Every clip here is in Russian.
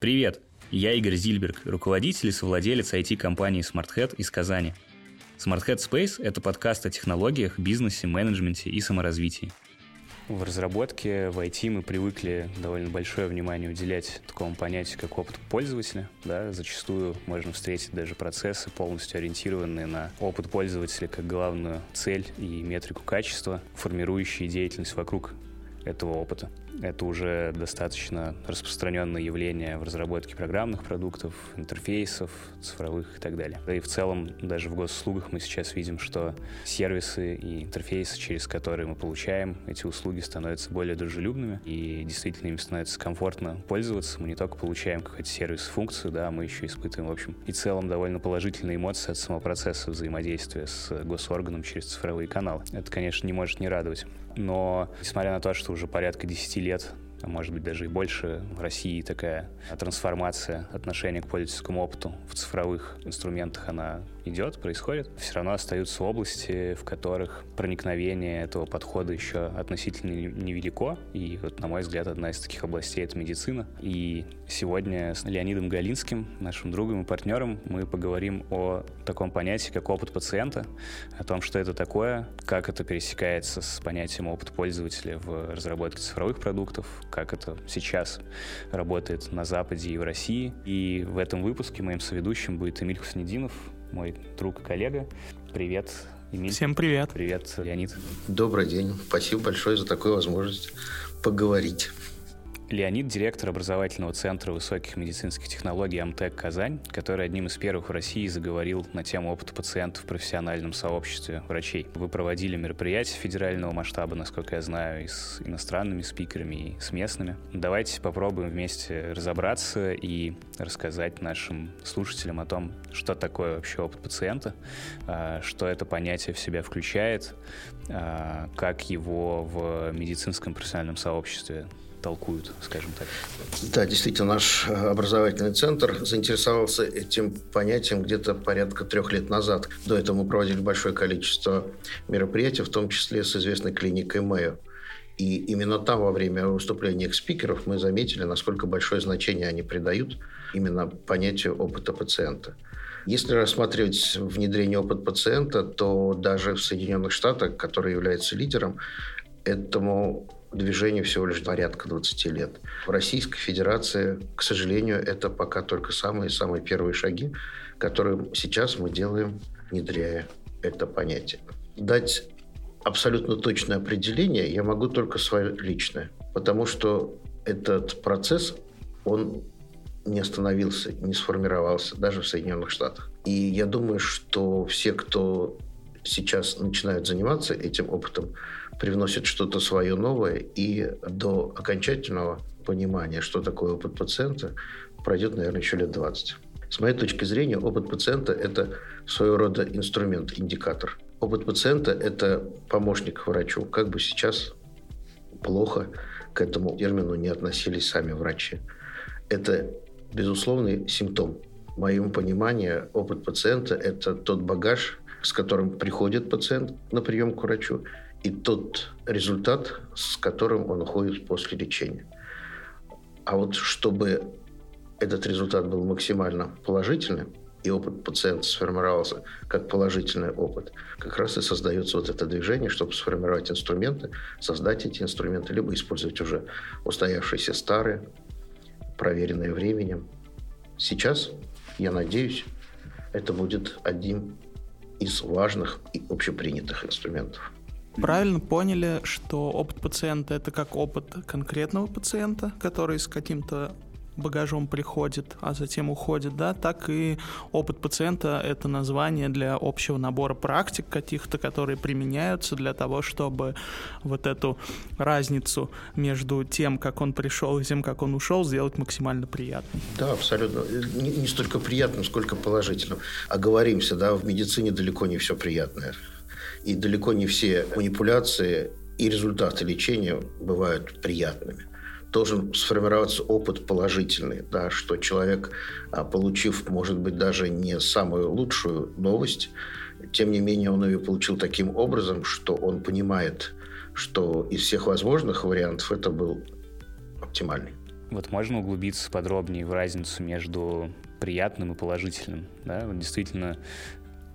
Привет, я Игорь Зильберг, руководитель и совладелец IT-компании SmartHead из Казани. SmartHead Space – это подкаст о технологиях, бизнесе, менеджменте и саморазвитии. В разработке в IT мы привыкли довольно большое внимание уделять такому понятию, как опыт пользователя. Да? Зачастую можно встретить даже процессы, полностью ориентированные на опыт пользователя как главную цель и метрику качества, формирующие деятельность вокруг этого опыта. Это уже достаточно распространенное явление в разработке программных продуктов, интерфейсов, цифровых и так далее. Да и в целом даже в госуслугах мы сейчас видим, что сервисы и интерфейсы, через которые мы получаем эти услуги, становятся более дружелюбными, и действительно им становится комфортно пользоваться. Мы не только получаем какой-то сервис, функцию, да, мы еще испытываем, в общем, и целом довольно положительные эмоции от самого процесса взаимодействия с госорганом через цифровые каналы. Это, конечно, не может не радовать. Но, несмотря на то, что уже порядка 10 лет а может быть даже и больше, в России такая трансформация отношения к пользовательскому опыту в цифровых инструментах, она идет, происходит. Все равно остаются области, в которых проникновение этого подхода еще относительно невелико. И вот, на мой взгляд, одна из таких областей — это медицина. И сегодня с Леонидом Галинским, нашим другом и партнером, мы поговорим о таком понятии, как опыт пациента, о том, что это такое, как это пересекается с понятием опыт пользователя в разработке цифровых продуктов, как это сейчас работает на Западе и в России. И в этом выпуске моим соведущим будет Эмиль Хуснединов, мой друг и коллега. Привет, Эмиль. Всем привет. Привет, Леонид. Добрый день. Спасибо большое за такую возможность поговорить. Леонид – директор образовательного центра высоких медицинских технологий «Амтек Казань», который одним из первых в России заговорил на тему опыта пациентов в профессиональном сообществе врачей. Вы проводили мероприятия федерального масштаба, насколько я знаю, и с иностранными спикерами, и с местными. Давайте попробуем вместе разобраться и рассказать нашим слушателям о том, что такое вообще опыт пациента, а, что это понятие в себя включает, а, как его в медицинском профессиональном сообществе толкуют, скажем так. Да, действительно, наш э, образовательный центр заинтересовался этим понятием где-то порядка трех лет назад. До этого мы проводили большое количество мероприятий, в том числе с известной клиникой Мэйо. И именно там, во время выступления их спикеров, мы заметили, насколько большое значение они придают именно понятию опыта пациента. Если рассматривать внедрение опыта пациента, то даже в Соединенных Штатах, который является лидером, этому движению всего лишь порядка 20 лет. В Российской Федерации, к сожалению, это пока только самые-самые первые шаги, которые сейчас мы делаем, внедряя это понятие. Дать абсолютно точное определение я могу только свое личное, потому что этот процесс, он не остановился, не сформировался даже в Соединенных Штатах. И я думаю, что все, кто сейчас начинают заниматься этим опытом, привносит что-то свое новое, и до окончательного понимания, что такое опыт пациента, пройдет, наверное, еще лет 20. С моей точки зрения, опыт пациента – это своего рода инструмент, индикатор. Опыт пациента – это помощник врачу. Как бы сейчас плохо к этому термину не относились сами врачи. Это безусловный симптом. В моем понимании опыт пациента – это тот багаж, с которым приходит пациент на прием к врачу, и тот результат, с которым он уходит после лечения. А вот чтобы этот результат был максимально положительным, и опыт пациента сформировался как положительный опыт, как раз и создается вот это движение, чтобы сформировать инструменты, создать эти инструменты, либо использовать уже устоявшиеся старые, проверенные временем. Сейчас, я надеюсь, это будет одним из важных и общепринятых инструментов. Правильно поняли, что опыт пациента это как опыт конкретного пациента, который с каким-то багажом приходит, а затем уходит, да, так и опыт пациента — это название для общего набора практик каких-то, которые применяются для того, чтобы вот эту разницу между тем, как он пришел и тем, как он ушел, сделать максимально приятной. Да, абсолютно. Не, не столько приятным, сколько положительным. Оговоримся, да, в медицине далеко не все приятное. И далеко не все манипуляции и результаты лечения бывают приятными. Должен сформироваться опыт положительный, да, что человек, а, получив, может быть, даже не самую лучшую новость, тем не менее он ее получил таким образом, что он понимает, что из всех возможных вариантов это был оптимальный. Вот можно углубиться подробнее в разницу между приятным и положительным. Да? Действительно,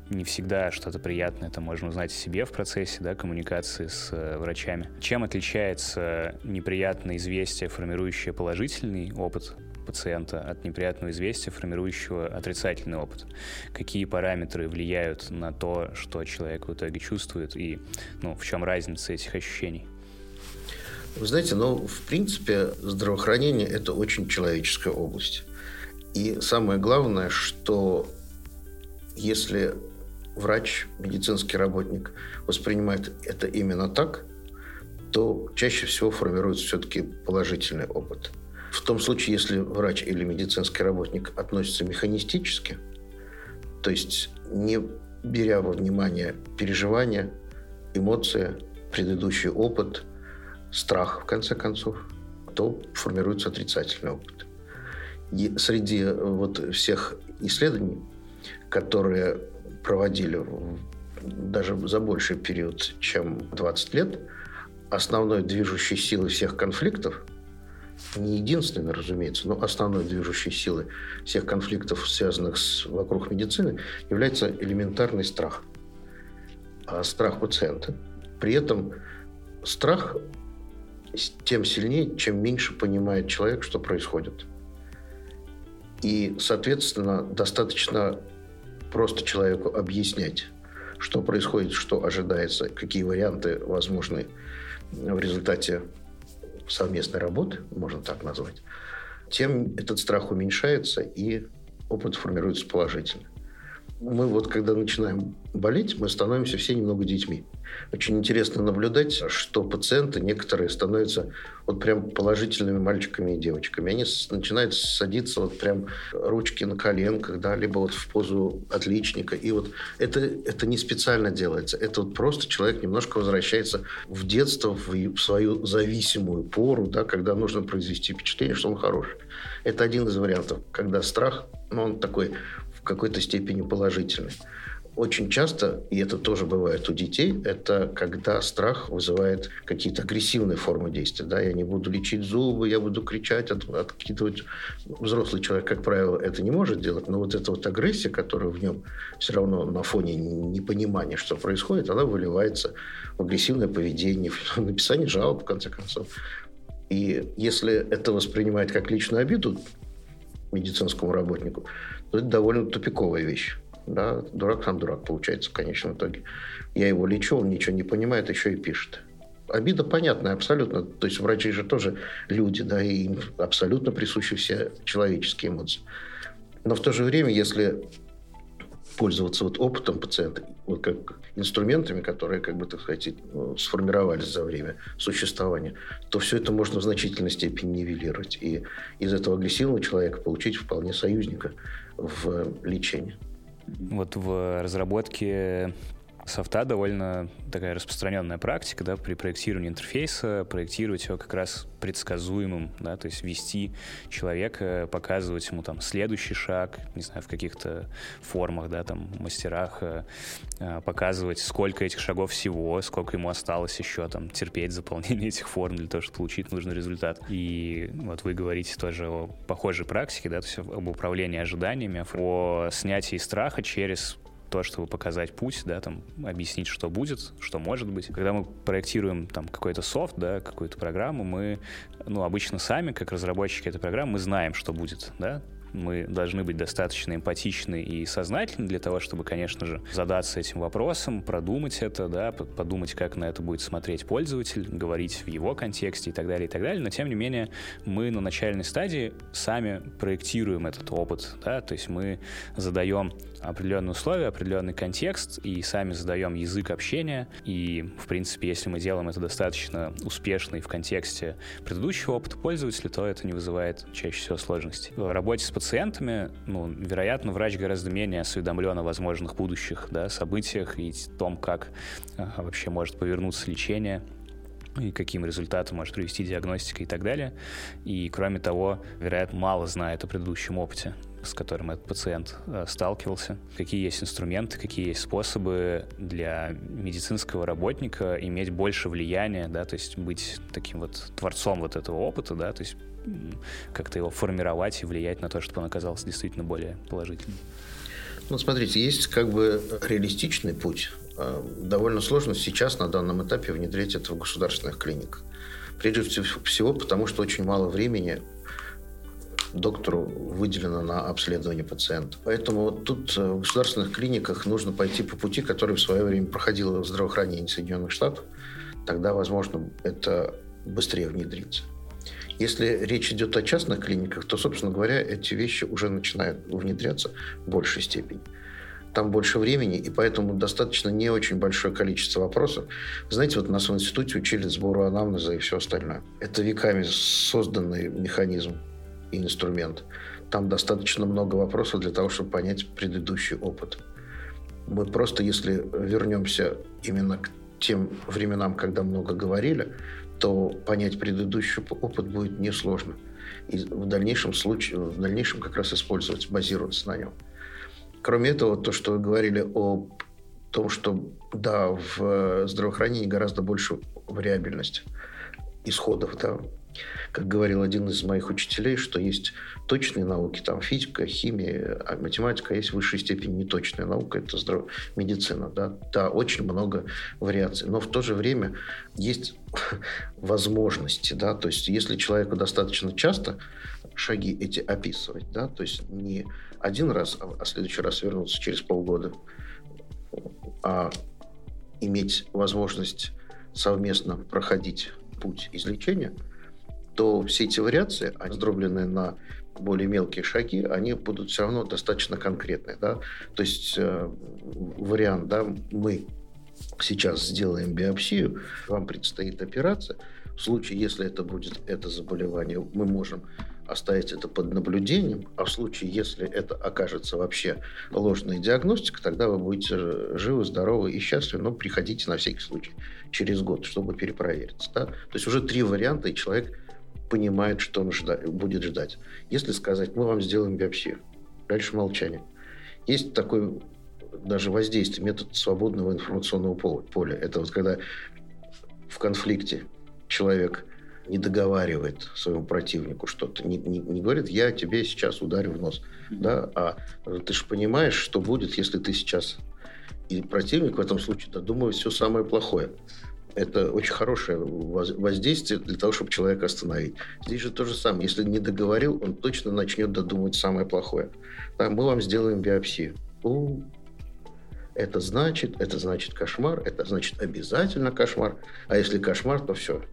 не всегда что-то приятное это можно узнать о себе в процессе да, коммуникации с э, врачами. Чем отличается неприятное известие, формирующее положительный опыт пациента от неприятного известия, формирующего отрицательный опыт? Какие параметры влияют на то, что человек в итоге чувствует, и ну, в чем разница этих ощущений? Вы знаете, ну, в принципе, здравоохранение – это очень человеческая область. И самое главное, что если врач, медицинский работник воспринимает это именно так, то чаще всего формируется все-таки положительный опыт. В том случае, если врач или медицинский работник относится механистически, то есть не беря во внимание переживания, эмоции, предыдущий опыт, страх, в конце концов, то формируется отрицательный опыт. И среди вот всех исследований, которые проводили даже за больший период, чем 20 лет, основной движущей силой всех конфликтов, не единственной, разумеется, но основной движущей силой всех конфликтов, связанных с, вокруг медицины, является элементарный страх. А страх пациента. При этом страх тем сильнее, чем меньше понимает человек, что происходит. И, соответственно, достаточно просто человеку объяснять, что происходит, что ожидается, какие варианты возможны в результате совместной работы, можно так назвать, тем этот страх уменьшается и опыт формируется положительно мы вот когда начинаем болеть, мы становимся все немного детьми. Очень интересно наблюдать, что пациенты некоторые становятся вот прям положительными мальчиками и девочками. Они начинают садиться вот прям ручки на коленках, да, либо вот в позу отличника. И вот это, это не специально делается. Это вот просто человек немножко возвращается в детство, в свою зависимую пору, да, когда нужно произвести впечатление, что он хороший. Это один из вариантов, когда страх, ну, он такой какой-то степени положительный. Очень часто, и это тоже бывает у детей, это когда страх вызывает какие-то агрессивные формы действия. Да? Я не буду лечить зубы, я буду кричать, от, откидывать. Взрослый человек, как правило, это не может делать, но вот эта вот агрессия, которая в нем все равно на фоне непонимания, что происходит, она выливается в агрессивное поведение, в написание жалоб, в конце концов. И если это воспринимать как личную обиду медицинскому работнику, то это довольно тупиковая вещь. Да, дурак сам дурак получается в конечном итоге. Я его лечу, он ничего не понимает, еще и пишет. Обида понятная абсолютно. То есть врачи же тоже люди, да, и им абсолютно присущи все человеческие эмоции. Но в то же время, если пользоваться вот опытом пациента, вот как инструментами, которые, как бы, так сказать, сформировались за время существования, то все это можно в значительной степени нивелировать. И из этого агрессивного человека получить вполне союзника в лечении. Вот в разработке софта довольно такая распространенная практика, да, при проектировании интерфейса, проектировать его как раз предсказуемым, да, то есть вести человека, показывать ему там следующий шаг, не знаю, в каких-то формах, да, там, мастерах, э, э, показывать, сколько этих шагов всего, сколько ему осталось еще там терпеть заполнение этих форм для того, чтобы получить нужный результат. И вот вы говорите тоже о похожей практике, да, то есть об управлении ожиданиями, о снятии страха через то, чтобы показать путь, да, там, объяснить, что будет, что может быть. Когда мы проектируем там какой-то софт, да, какую-то программу, мы, ну, обычно сами, как разработчики этой программы, мы знаем, что будет, да, мы должны быть достаточно эмпатичны и сознательны для того, чтобы, конечно же, задаться этим вопросом, продумать это, да, подумать, как на это будет смотреть пользователь, говорить в его контексте и так далее, и так далее. Но, тем не менее, мы на начальной стадии сами проектируем этот опыт, да, то есть мы задаем определенные условия, определенный контекст и сами задаем язык общения. И, в принципе, если мы делаем это достаточно успешно и в контексте предыдущего опыта пользователя, то это не вызывает чаще всего сложностей. В работе с пациентами, ну, вероятно, врач гораздо менее осведомлен о возможных будущих да, событиях и том, как а, вообще может повернуться лечение и каким результатом может привести диагностика и так далее. И, кроме того, вероятно, мало знает о предыдущем опыте с которым этот пациент э, сталкивался, какие есть инструменты, какие есть способы для медицинского работника иметь больше влияния, да, то есть быть таким вот творцом вот этого опыта, да, то есть как-то его формировать и влиять на то, чтобы он оказался действительно более положительным? Ну, смотрите, есть как бы реалистичный путь. А, довольно сложно сейчас на данном этапе внедрять это в государственных клиниках. Прежде всего, потому что очень мало времени доктору выделено на обследование пациента. Поэтому вот тут э, в государственных клиниках нужно пойти по пути, который в свое время проходило в здравоохранении Соединенных Штатов. Тогда, возможно, это быстрее внедрится. Если речь идет о частных клиниках, то, собственно говоря, эти вещи уже начинают внедряться в большей степени. Там больше времени, и поэтому достаточно не очень большое количество вопросов. Знаете, вот нас в институте учили сбору анамнеза и все остальное. Это веками созданный механизм инструмент. Там достаточно много вопросов для того, чтобы понять предыдущий опыт. Мы просто, если вернемся именно к тем временам, когда много говорили, то понять предыдущий опыт будет несложно. И в дальнейшем случае, в дальнейшем как раз использовать, базироваться на нем. Кроме этого, то, что вы говорили о том, что да, в здравоохранении гораздо больше вариабельности исходов, да, как говорил один из моих учителей, что есть точные науки, там физика, химия, а математика, а есть в высшей степени неточная наука, это здраво... медицина. Да? да, очень много вариаций. Но в то же время есть возможности. Да? То есть если человеку достаточно часто шаги эти описывать, да, то есть не один раз, а, а следующий раз вернуться через полгода, а иметь возможность совместно проходить путь излечения – то все эти вариации, раздробленные на более мелкие шаги, они будут все равно достаточно конкретные. Да? То есть э, вариант, да, мы сейчас сделаем биопсию, вам предстоит операция. В случае, если это будет это заболевание, мы можем оставить это под наблюдением, а в случае, если это окажется вообще ложная диагностика, тогда вы будете живы, здоровы и счастливы, но приходите на всякий случай через год, чтобы перепровериться. Да? То есть уже три варианта, и человек понимает, что он жда- будет ждать. Если сказать, мы вам сделаем биопсию, дальше молчание. Есть такой даже воздействие, метод свободного информационного поля. Это вот когда в конфликте человек не договаривает своему противнику что-то, не, не, не говорит, я тебе сейчас ударю в нос, mm-hmm. да, а ты же понимаешь, что будет, если ты сейчас и противник в этом случае додумывает все самое плохое это очень хорошее воздействие для того, чтобы человека остановить. Здесь же то же самое. Если не договорил, он точно начнет додумывать самое плохое. Да, мы вам сделаем биопсию. У, это значит, это значит кошмар, это значит обязательно кошмар. А если кошмар, то все.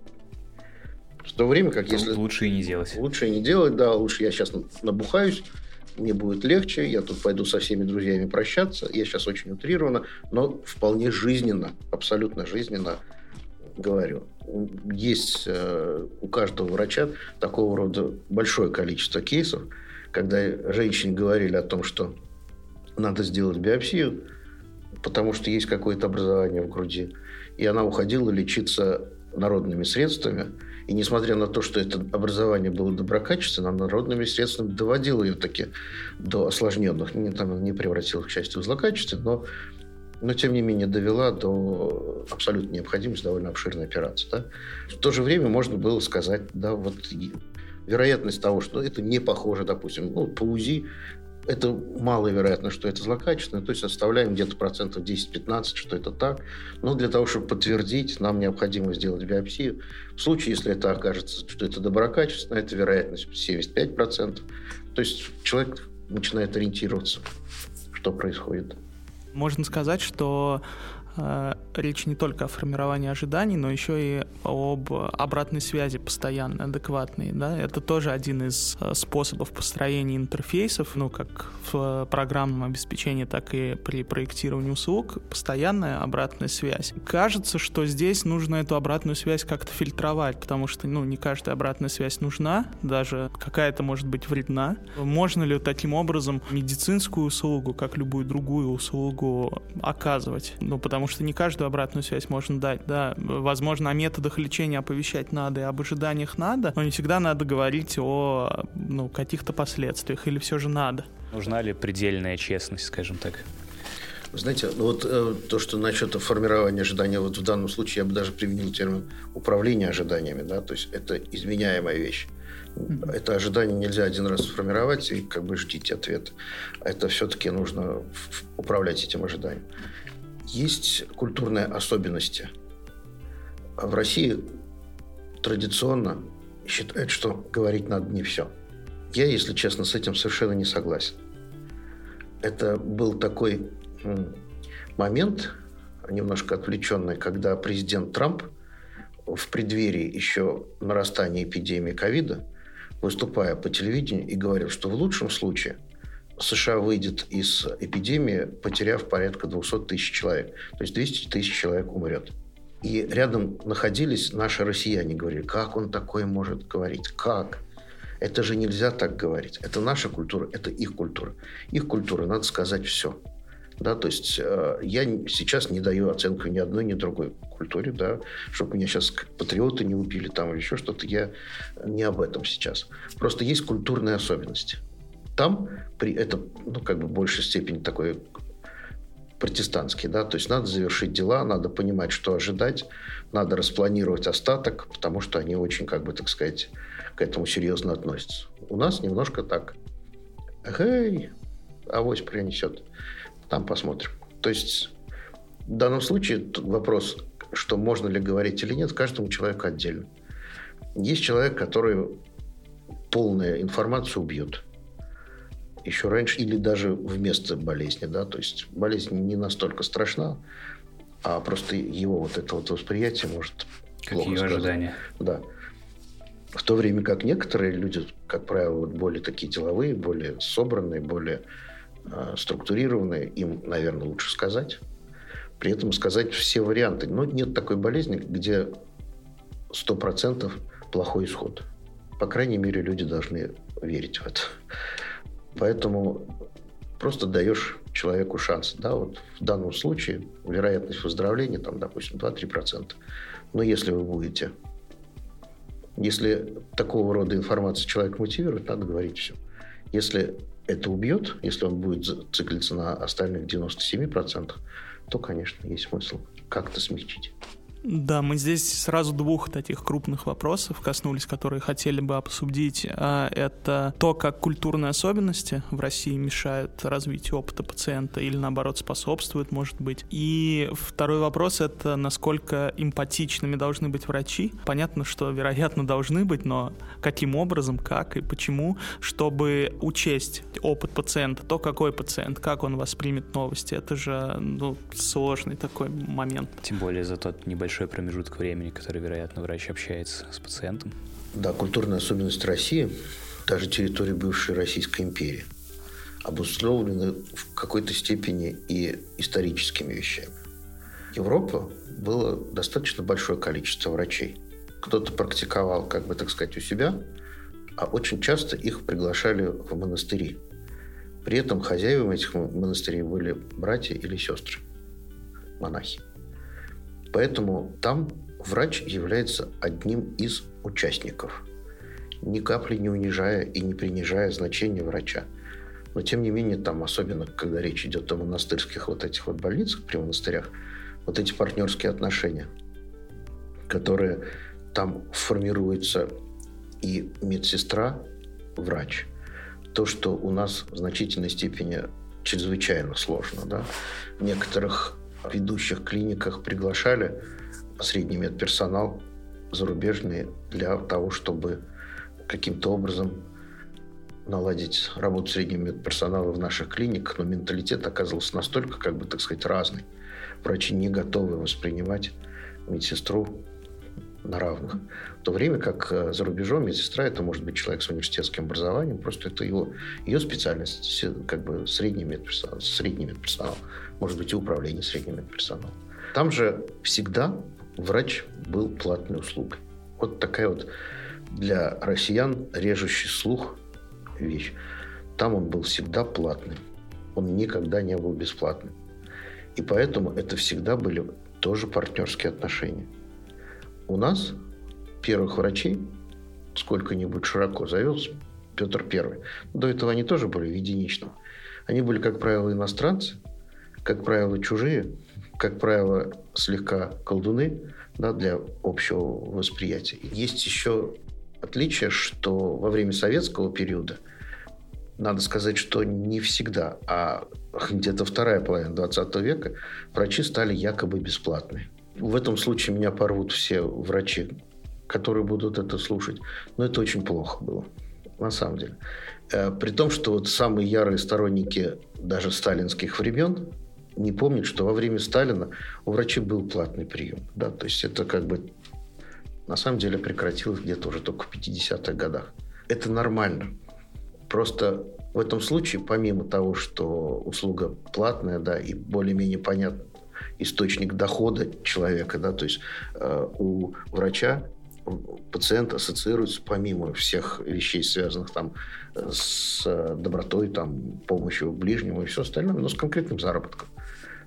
В то время как если... Лучше и не делать. Лучше и не делать, да. Лучше я сейчас набухаюсь, мне будет легче, я тут пойду со всеми друзьями прощаться. Я сейчас очень утрированно, но вполне жизненно, абсолютно жизненно говорю. Есть э, у каждого врача такого рода большое количество кейсов, когда женщине говорили о том, что надо сделать биопсию, потому что есть какое-то образование в груди. И она уходила лечиться народными средствами. И несмотря на то, что это образование было доброкачественным, народными средствами доводило ее таки до осложненных, не, там, не превратило в счастье в злокачественных, но но тем не менее довела до абсолютной необходимости довольно обширной операции. Да? В то же время можно было сказать, да, вот вероятность того, что это не похоже, допустим, ну, по УЗИ это маловероятно, что это злокачественно, то есть оставляем где-то процентов 10-15, что это так. Но для того, чтобы подтвердить, нам необходимо сделать биопсию. В случае, если это окажется, что это доброкачественно, это вероятность 75%. То есть человек начинает ориентироваться, что происходит. Можно сказать, что речь не только о формировании ожиданий, но еще и об обратной связи постоянной, адекватной. Да? Это тоже один из э, способов построения интерфейсов, ну, как в программном обеспечении, так и при проектировании услуг, постоянная обратная связь. Кажется, что здесь нужно эту обратную связь как-то фильтровать, потому что, ну, не каждая обратная связь нужна, даже какая-то может быть вредна. Можно ли таким образом медицинскую услугу, как любую другую услугу, оказывать? Ну, потому потому что не каждую обратную связь можно дать, да. Возможно, о методах лечения оповещать надо и об ожиданиях надо, но не всегда надо говорить о ну, каких-то последствиях, или все же надо. Нужна ли предельная честность, скажем так? Знаете, ну вот э, то, что насчет формирования ожидания, вот в данном случае я бы даже применил термин управление ожиданиями, да, то есть это изменяемая вещь. Это ожидание нельзя один раз сформировать и как бы ждите ответа. Это все-таки нужно управлять этим ожиданием. Есть культурные особенности. В России традиционно считают, что говорить надо не все. Я, если честно, с этим совершенно не согласен. Это был такой момент, немножко отвлеченный, когда президент Трамп в преддверии еще нарастания эпидемии ковида, выступая по телевидению и говорил, что в лучшем случае США выйдет из эпидемии, потеряв порядка 200 тысяч человек. То есть 200 тысяч человек умрет. И рядом находились наши россияне, говорили, как он такое может говорить, как? Это же нельзя так говорить. Это наша культура, это их культура. Их культура, надо сказать все. Да, то есть э, я сейчас не даю оценку ни одной, ни другой культуре, да, чтобы меня сейчас патриоты не убили там или еще что-то. Я не об этом сейчас. Просто есть культурные особенности. Там при это, ну, как бы большей степени такой протестантский, да, то есть надо завершить дела, надо понимать, что ожидать, надо распланировать остаток, потому что они очень, как бы, так сказать, к этому серьезно относятся. У нас немножко так. Эй, авось принесет. Там посмотрим. То есть в данном случае вопрос, что можно ли говорить или нет, каждому человеку отдельно. Есть человек, который полную информацию убьет еще раньше или даже вместо болезни, да, то есть болезнь не настолько страшна, а просто его вот это вот восприятие может Какие плохо ожидания? Да. В то время как некоторые люди, как правило, вот более такие деловые, более собранные, более э, структурированные, им, наверное, лучше сказать. При этом сказать все варианты. Но нет такой болезни, где 100% плохой исход. По крайней мере, люди должны верить в это. Поэтому просто даешь человеку шанс. Да, вот в данном случае вероятность выздоровления, там, допустим, 2-3%. Но если вы будете если такого рода информация человек мотивирует, надо говорить все. Если это убьет, если он будет циклиться на остальных 97%, то, конечно, есть смысл как-то смягчить. Да, мы здесь сразу двух таких крупных вопросов коснулись, которые хотели бы обсудить. А, это то, как культурные особенности в России мешают развитию опыта пациента или, наоборот, способствуют, может быть. И второй вопрос — это насколько эмпатичными должны быть врачи. Понятно, что, вероятно, должны быть, но каким образом, как и почему, чтобы учесть опыт пациента, то, какой пациент, как он воспримет новости. Это же ну, сложный такой момент. Тем более за тот небольшой большой промежуток времени, который, вероятно, врач общается с пациентом. Да, культурная особенность России, даже территории бывшей Российской империи, обусловлены в какой-то степени и историческими вещами. Европа было достаточно большое количество врачей. Кто-то практиковал, как бы так сказать, у себя, а очень часто их приглашали в монастыри. При этом хозяевами этих монастырей были братья или сестры, монахи. Поэтому там врач является одним из участников, ни капли не унижая и не принижая значения врача. Но тем не менее, там, особенно когда речь идет о монастырских вот этих вот больницах при монастырях, вот эти партнерские отношения, которые там формируются и медсестра, врач. То, что у нас в значительной степени чрезвычайно сложно. Да? В некоторых ведущих клиниках приглашали средний медперсонал зарубежный для того, чтобы каким-то образом наладить работу среднего медперсонала в наших клиниках, но менталитет оказывался настолько, как бы, так сказать, разный. Врачи не готовы воспринимать медсестру на равных. В то время как э, за рубежом медсестра это может быть человек с университетским образованием, просто это его, ее специальность, как бы средний медперсонал, средний медперсонал, может быть и управление средним медперсоналом. Там же всегда врач был платной услугой. Вот такая вот для россиян режущий слух вещь. Там он был всегда платным. Он никогда не был бесплатным. И поэтому это всегда были тоже партнерские отношения. У нас первых врачей сколько-нибудь широко завез Петр Первый. До этого они тоже были в единичном. Они были, как правило, иностранцы, как правило, чужие, как правило, слегка колдуны да, для общего восприятия. Есть еще отличие, что во время советского периода, надо сказать, что не всегда, а где-то вторая половина 20 века врачи стали якобы бесплатными. В этом случае меня порвут все врачи, которые будут это слушать. Но это очень плохо было, на самом деле. Э, при том, что вот самые ярые сторонники даже сталинских времен не помнят, что во время Сталина у врачей был платный прием. Да? То есть это как бы на самом деле прекратилось где-то уже только в 50-х годах. Это нормально. Просто в этом случае, помимо того, что услуга платная, да, и более-менее понятный источник дохода человека, да, то есть э, у врача пациент ассоциируется помимо всех вещей, связанных там с добротой, там, помощью ближнему и все остальное, но с конкретным заработком.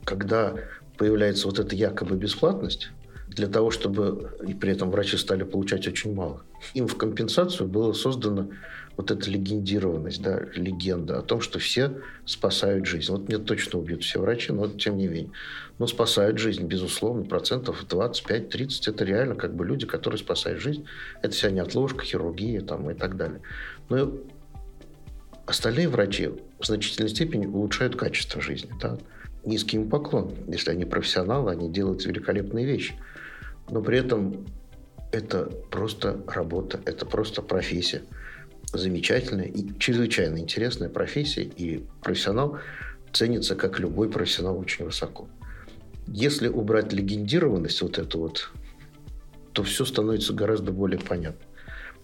Когда появляется вот эта якобы бесплатность, для того, чтобы и при этом врачи стали получать очень мало. Им в компенсацию было создано вот эта легендированность, да, легенда о том, что все спасают жизнь. Вот мне точно убьют все врачи, но тем не менее. Но спасают жизнь, безусловно, процентов 25-30. Это реально как бы люди, которые спасают жизнь. Это вся неотложка, хирургия там, и так далее. Но остальные врачи в значительной степени улучшают качество жизни. Да? Низкий им поклон. Если они профессионалы, они делают великолепные вещи. Но при этом это просто работа, это просто профессия замечательная и чрезвычайно интересная профессия, и профессионал ценится, как любой профессионал, очень высоко. Если убрать легендированность вот эту вот, то все становится гораздо более понятно.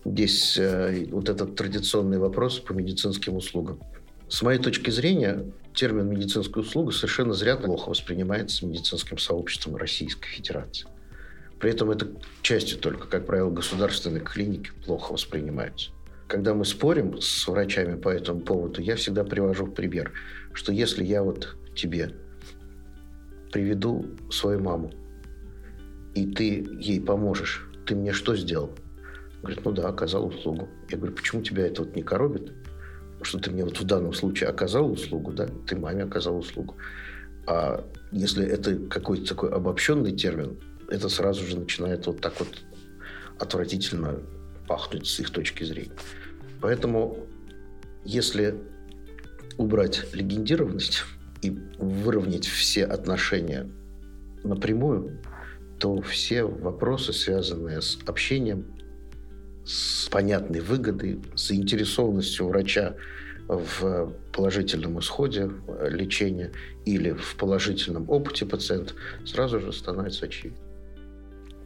Здесь э, вот этот традиционный вопрос по медицинским услугам. С моей точки зрения, термин «медицинская услуга» совершенно зря плохо воспринимается медицинским сообществом Российской Федерации. При этом это частью только, как правило, государственные клиники плохо воспринимаются когда мы спорим с врачами по этому поводу, я всегда привожу в пример, что если я вот тебе приведу свою маму, и ты ей поможешь, ты мне что сделал? Говорит, ну да, оказал услугу. Я говорю, почему тебя это вот не коробит? Что ты мне вот в данном случае оказал услугу, да, ты маме оказал услугу. А если это какой-то такой обобщенный термин, это сразу же начинает вот так вот отвратительно пахнуть с их точки зрения. Поэтому, если убрать легендированность и выровнять все отношения напрямую, то все вопросы, связанные с общением, с понятной выгодой, с заинтересованностью врача в положительном исходе лечения или в положительном опыте пациента, сразу же становится очевидным.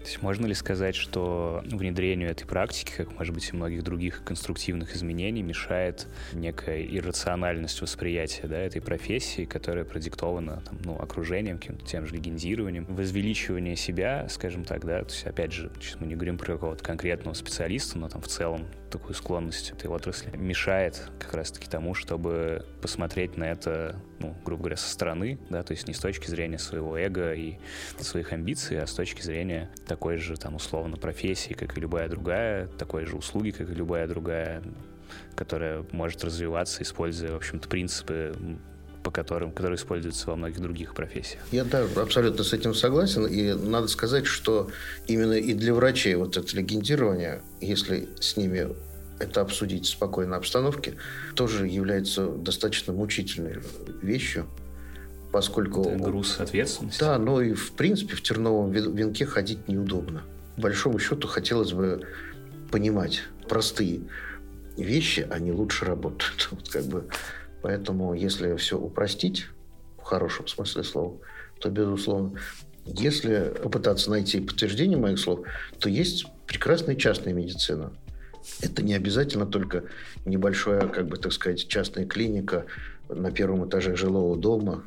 То есть можно ли сказать, что внедрению этой практики, как, может быть, и многих других конструктивных изменений, мешает некая иррациональность восприятия да, этой профессии, которая продиктована там, ну, окружением, тем же легендированием, возвеличивание себя, скажем так, да, то есть, опять же, сейчас мы не говорим про какого-то конкретного специалиста, но там в целом такую склонность этой отрасли мешает как раз-таки тому, чтобы посмотреть на это, ну, грубо говоря, со стороны, да, то есть не с точки зрения своего эго и своих амбиций, а с точки зрения такой же, там, условно, профессии, как и любая другая, такой же услуги, как и любая другая, которая может развиваться, используя, в общем-то, принципы по которым, которые используются во многих других профессиях. Я да, абсолютно с этим согласен. И надо сказать, что именно и для врачей вот это легендирование, если с ними это обсудить в спокойной обстановке, тоже является достаточно мучительной вещью поскольку... Это груз ответственности. Да, но и в принципе в терновом венке ходить неудобно. По большому счету хотелось бы понимать простые вещи, они лучше работают. Вот как бы. Поэтому если все упростить, в хорошем смысле слова, то безусловно. Если попытаться найти подтверждение моих слов, то есть прекрасная частная медицина. Это не обязательно только небольшая, как бы так сказать, частная клиника на первом этаже жилого дома,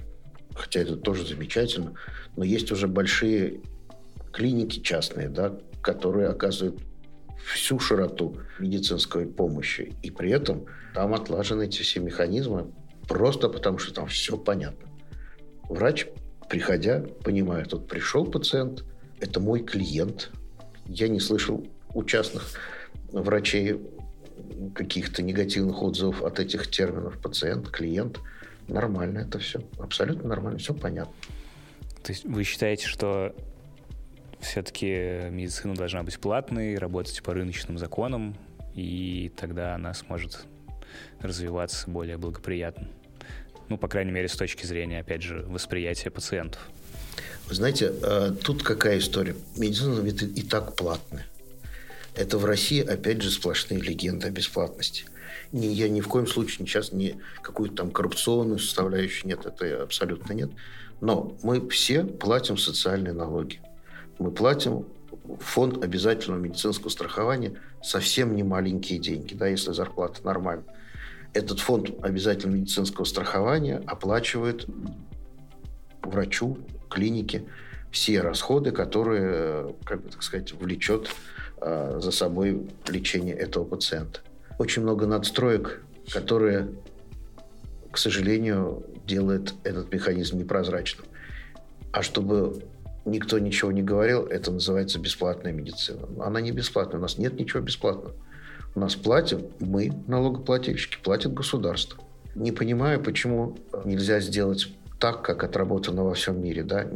хотя это тоже замечательно, но есть уже большие клиники частные, да, которые оказывают всю широту медицинской помощи. И при этом там отлажены эти все механизмы просто потому, что там все понятно. Врач, приходя, понимает, вот пришел пациент, это мой клиент. Я не слышал у частных врачей каких-то негативных отзывов от этих терминов пациент, клиент – Нормально это все. Абсолютно нормально. Все понятно. То есть вы считаете, что все-таки медицина должна быть платной, работать по рыночным законам, и тогда она сможет развиваться более благоприятно. Ну, по крайней мере, с точки зрения, опять же, восприятия пациентов. Вы знаете, э, тут какая история? Медицина ведь и так платная. Это в России, опять же, сплошные легенды о бесплатности. Не, я ни в коем случае сейчас не какую-то там коррупционную составляющую, нет, это абсолютно нет. Но мы все платим социальные налоги. Мы платим фонд обязательного медицинского страхования совсем не маленькие деньги, да, если зарплата нормальная. Этот фонд обязательного медицинского страхования оплачивает врачу, клинике все расходы, которые, как бы так сказать, влечет э, за собой лечение этого пациента. Очень много надстроек, которые, к сожалению, делают этот механизм непрозрачным. А чтобы никто ничего не говорил, это называется бесплатная медицина. Она не бесплатная, у нас нет ничего бесплатного. У нас платим мы, налогоплательщики, платит государство. Не понимаю, почему нельзя сделать так, как отработано во всем мире, да,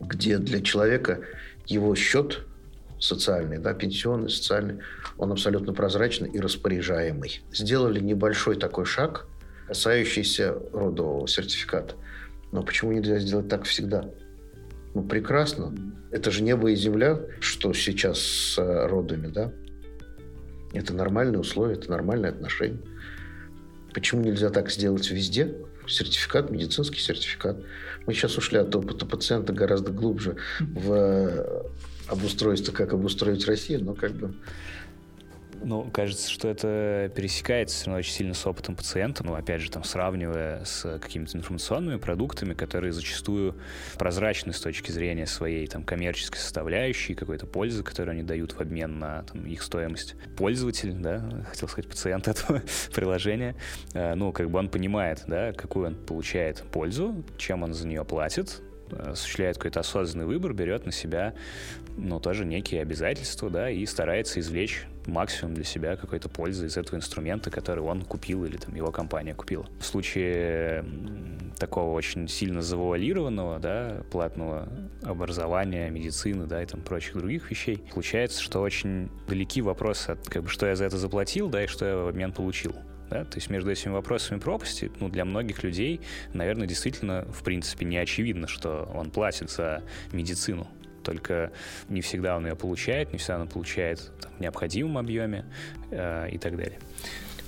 где для человека его счет социальный, да, пенсионный, социальный, он абсолютно прозрачный и распоряжаемый. Сделали небольшой такой шаг, касающийся родового сертификата. Но почему нельзя сделать так всегда? Ну, прекрасно. Это же небо и земля, что сейчас с э, родами, да? Это нормальные условия, это нормальные отношения. Почему нельзя так сделать везде? Сертификат, медицинский сертификат. Мы сейчас ушли от опыта пациента гораздо глубже в э, обустройство, как обустроить Россию, но как бы ну, кажется, что это пересекается все равно очень сильно с опытом пациента, ну, опять же, там, сравнивая с какими-то информационными продуктами, которые зачастую прозрачны с точки зрения своей там коммерческой составляющей, какой-то пользы, которую они дают в обмен на там, их стоимость. Пользователь, да, хотел сказать, пациент этого приложения, э, ну, как бы он понимает, да, какую он получает пользу, чем он за нее платит, осуществляет какой-то осознанный выбор, берет на себя, ну, тоже некие обязательства, да, и старается извлечь максимум для себя какой-то пользы из этого инструмента, который он купил или там его компания купила. В случае такого очень сильно завуалированного, да, платного образования, медицины, да, и там прочих других вещей, получается, что очень далеки вопросы от, как бы, что я за это заплатил, да, и что я в обмен получил. Да? То есть между этими вопросами пропасти, ну, для многих людей, наверное, действительно, в принципе, не очевидно, что он платит за медицину. Только не всегда он ее получает, не всегда он получает там, в необходимом объеме э, и так далее.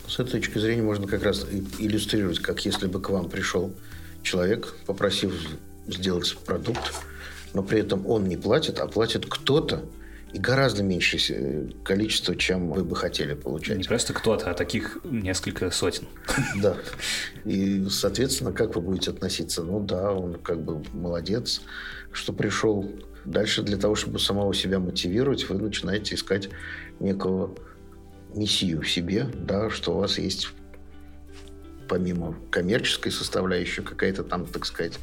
С этой точки зрения можно как раз иллюстрировать, как если бы к вам пришел человек, попросив сделать продукт, но при этом он не платит, а платит кто-то, и гораздо меньшее количество, чем вы бы хотели получать. Не просто кто-то, а таких несколько сотен. Да. И, соответственно, как вы будете относиться? Ну да, он как бы молодец, что пришел. Дальше для того, чтобы самого себя мотивировать, вы начинаете искать некого миссию в себе, да, что у вас есть помимо коммерческой составляющей какая-то там, так сказать,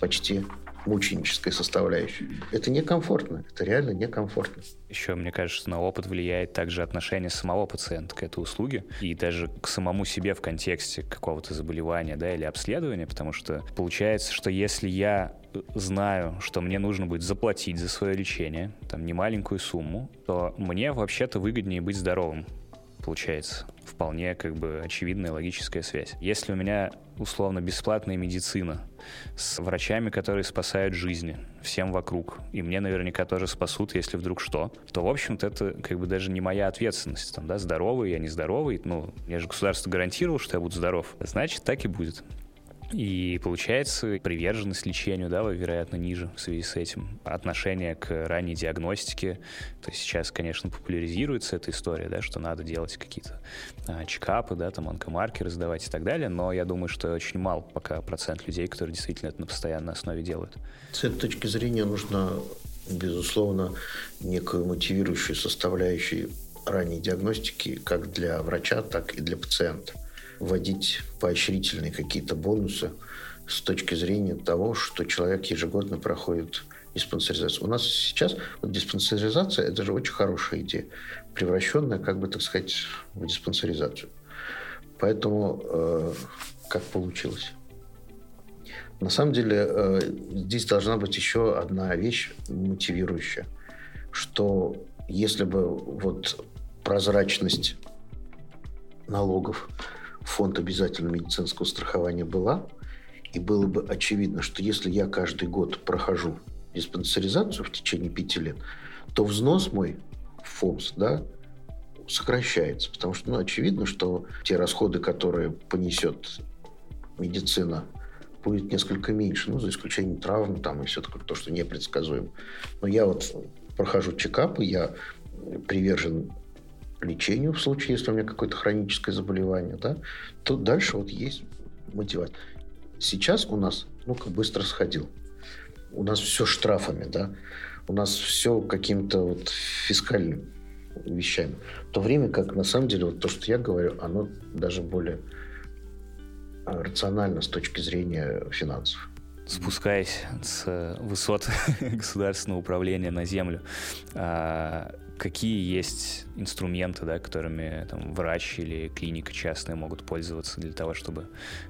почти мученической составляющей. Это некомфортно, это реально некомфортно. Еще, мне кажется, на опыт влияет также отношение самого пациента к этой услуге и даже к самому себе в контексте какого-то заболевания да, или обследования, потому что получается, что если я знаю, что мне нужно будет заплатить за свое лечение, там, немаленькую сумму, то мне вообще-то выгоднее быть здоровым, получается вполне как бы очевидная логическая связь. Если у меня условно бесплатная медицина с врачами, которые спасают жизни всем вокруг, и мне наверняка тоже спасут, если вдруг что, то, в общем-то, это как бы даже не моя ответственность. Там, да, здоровый, я не здоровый, ну, мне же государство гарантировало, что я буду здоров. Значит, так и будет. И получается приверженность лечению, да, вероятно, ниже в связи с этим. Отношение к ранней диагностике. То есть сейчас, конечно, популяризируется эта история, да, что надо делать какие-то а, чекапы, да, там онкомаркеры сдавать и так далее. Но я думаю, что очень мало пока процент людей, которые действительно это на постоянной основе делают. С этой точки зрения нужно, безусловно, некую мотивирующую составляющую ранней диагностики как для врача, так и для пациента вводить поощрительные какие-то бонусы с точки зрения того, что человек ежегодно проходит диспансеризацию. У нас сейчас вот диспансеризация – это же очень хорошая идея, превращенная, как бы так сказать, в диспансеризацию. Поэтому э, как получилось? На самом деле э, здесь должна быть еще одна вещь мотивирующая, что если бы вот прозрачность налогов фонд обязательного медицинского страхования была, и было бы очевидно, что если я каждый год прохожу диспансеризацию в течение пяти лет, то взнос мой в ФОМС, да, сокращается, потому что, ну, очевидно, что те расходы, которые понесет медицина, будет несколько меньше, ну, за исключением травм там и все такое, то, что непредсказуемо. Но я вот прохожу чекапы, я привержен лечению в случае, если у меня какое-то хроническое заболевание, да, то дальше вот есть мотивация. Сейчас у нас, ну-ка, быстро сходил. У нас все штрафами, да. У нас все каким-то вот фискальным вещами. В то время как, на самом деле, вот то, что я говорю, оно даже более а, рационально с точки зрения финансов спускаясь с высот государственного управления на землю, а, какие есть инструменты, да, которыми там, врач или клиника частная могут пользоваться для того, чтобы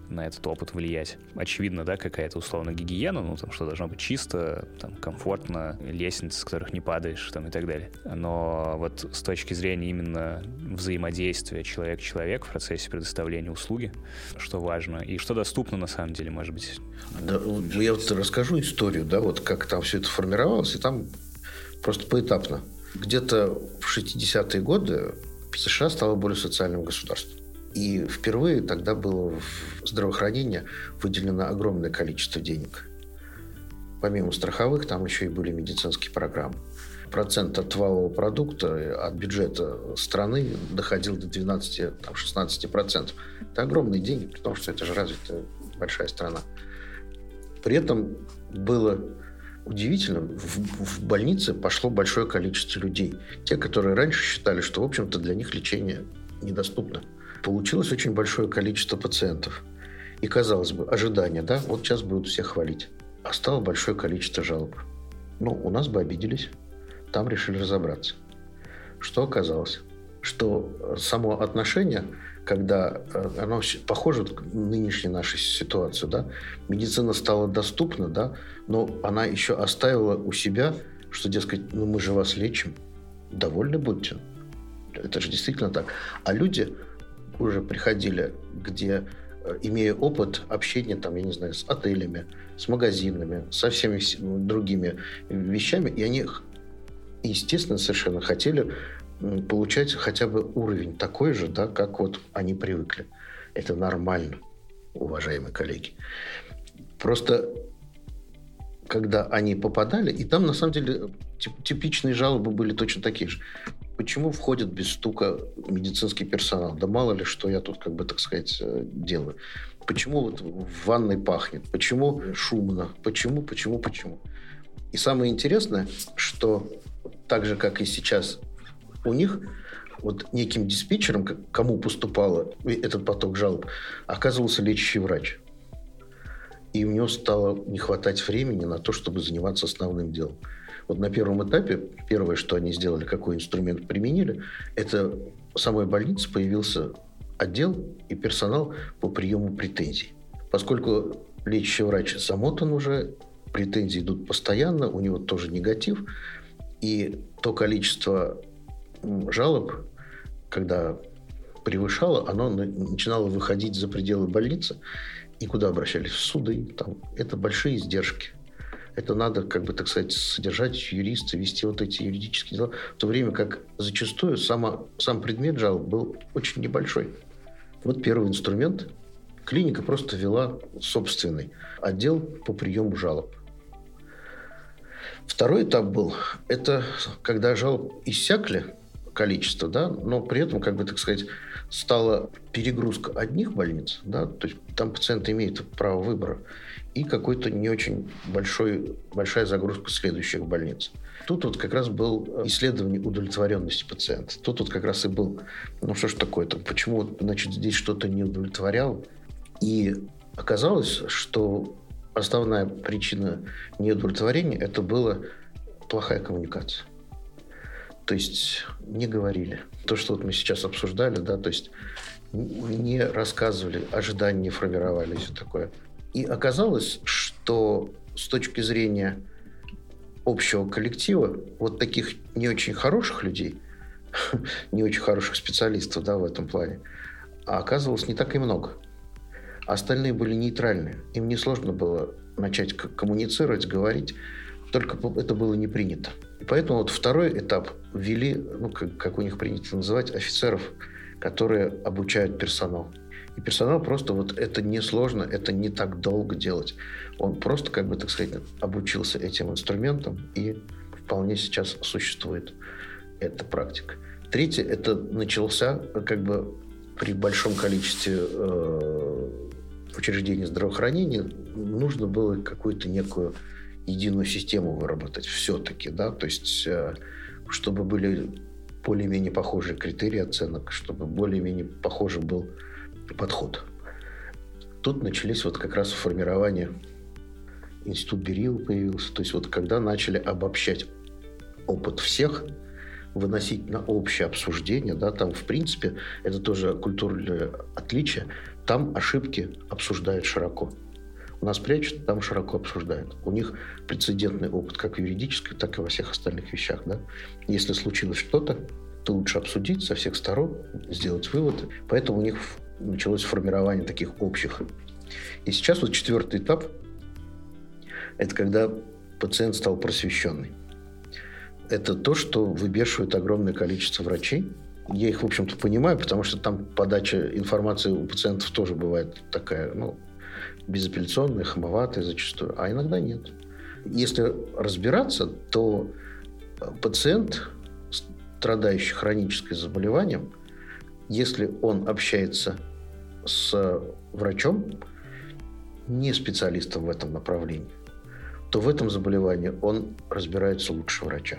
на этот опыт влиять. Очевидно, да, какая-то условно гигиена, ну, там, что должно быть чисто, там, комфортно, лестницы, с которых не падаешь, там, и так далее. Но вот с точки зрения именно взаимодействия человек-человек в процессе предоставления услуги, что важно, и что доступно на самом деле, может быть. Да, я вот расскажу историю, да, вот как там все это формировалось, и там просто поэтапно. Где-то в 60-е годы США стало более социальным государством. И впервые тогда было в здравоохранение выделено огромное количество денег. Помимо страховых, там еще и были медицинские программы. Процент от валового продукта, от бюджета страны доходил до 12-16%. Это огромные деньги, при том, что это же развитая большая страна. При этом было удивительно, в, в больнице пошло большое количество людей. Те, которые раньше считали, что, в общем-то, для них лечение недоступно. Получилось очень большое количество пациентов. И, казалось бы, ожидания, да, вот сейчас будут всех хвалить. А стало большое количество жалоб. Ну, у нас бы обиделись. Там решили разобраться. Что оказалось? Что само отношение когда э, оно похоже на нынешнюю нашу ситуацию, да, медицина стала доступна, да, но она еще оставила у себя, что, дескать, ну мы же вас лечим, довольны будьте. Это же действительно так. А люди уже приходили, где э, имея опыт общения, там, я не знаю, с отелями, с магазинами, со всеми другими вещами, и они, естественно, совершенно хотели получать хотя бы уровень такой же, да, как вот они привыкли. Это нормально, уважаемые коллеги. Просто когда они попадали, и там на самом деле типичные жалобы были точно такие же. Почему входит без стука медицинский персонал? Да мало ли, что я тут, как бы, так сказать, э, делаю. Почему вот в ванной пахнет? Почему шумно? Почему, почему, почему? И самое интересное, что так же, как и сейчас у них вот неким диспетчером, кому поступал этот поток жалоб, оказывался лечащий врач. И у него стало не хватать времени на то, чтобы заниматься основным делом. Вот на первом этапе первое, что они сделали, какой инструмент применили, это в самой больнице появился отдел и персонал по приему претензий. Поскольку лечащий врач замотан уже, претензии идут постоянно, у него тоже негатив, и то количество жалоб, когда превышало, оно начинало выходить за пределы больницы. И куда обращались? В суды. Там. Это большие издержки. Это надо, как бы, так сказать, содержать юриста, вести вот эти юридические дела. В то время как зачастую сама, сам предмет жалоб был очень небольшой. Вот первый инструмент. Клиника просто вела собственный отдел по приему жалоб. Второй этап был, это когда жалоб иссякли, количество, да, но при этом, как бы, так сказать, стала перегрузка одних больниц, да, то есть там пациент имеет право выбора, и какой-то не очень большой, большая загрузка следующих больниц. Тут вот как раз был исследование удовлетворенности пациента. Тут вот как раз и был, ну что ж такое-то, почему, значит, здесь что-то не удовлетворяло. И оказалось, что основная причина неудовлетворения – это была плохая коммуникация. То есть не говорили. То, что вот мы сейчас обсуждали, да, то есть не рассказывали, ожидания не формировали, все такое. И оказалось, что с точки зрения общего коллектива, вот таких не очень хороших людей не очень хороших специалистов да, в этом плане. А оказывалось, не так и много. Остальные были нейтральны. Им несложно было начать коммуницировать, говорить, только это было не принято. Поэтому вот второй этап ввели, ну, как, как у них принято называть, офицеров, которые обучают персонал. И персонал просто вот это несложно, это не так долго делать. Он просто, как бы, так сказать, обучился этим инструментам и вполне сейчас существует эта практика. Третье, это начался как бы при большом количестве э, учреждений здравоохранения нужно было какую-то некую единую систему выработать все-таки, да, то есть э, чтобы были более-менее похожие критерии оценок, чтобы более-менее похожий был подход. Тут начались вот как раз формирование институт Берил появился, то есть вот когда начали обобщать опыт всех, выносить на общее обсуждение, да, там, в принципе, это тоже культурное отличие, там ошибки обсуждают широко. У нас прячут, там широко обсуждают. У них прецедентный опыт как в юридической, так и во всех остальных вещах. Да? Если случилось что-то, то лучше обсудить со всех сторон, сделать выводы. Поэтому у них началось формирование таких общих. И сейчас вот четвертый этап – это когда пациент стал просвещенный. Это то, что выбешивает огромное количество врачей. Я их, в общем-то, понимаю, потому что там подача информации у пациентов тоже бывает такая, ну, безапелляционные, хамоватые зачастую, а иногда нет. Если разбираться, то э, пациент, страдающий хроническим заболеванием, если он общается с врачом, не специалистом в этом направлении, то в этом заболевании он разбирается лучше врача.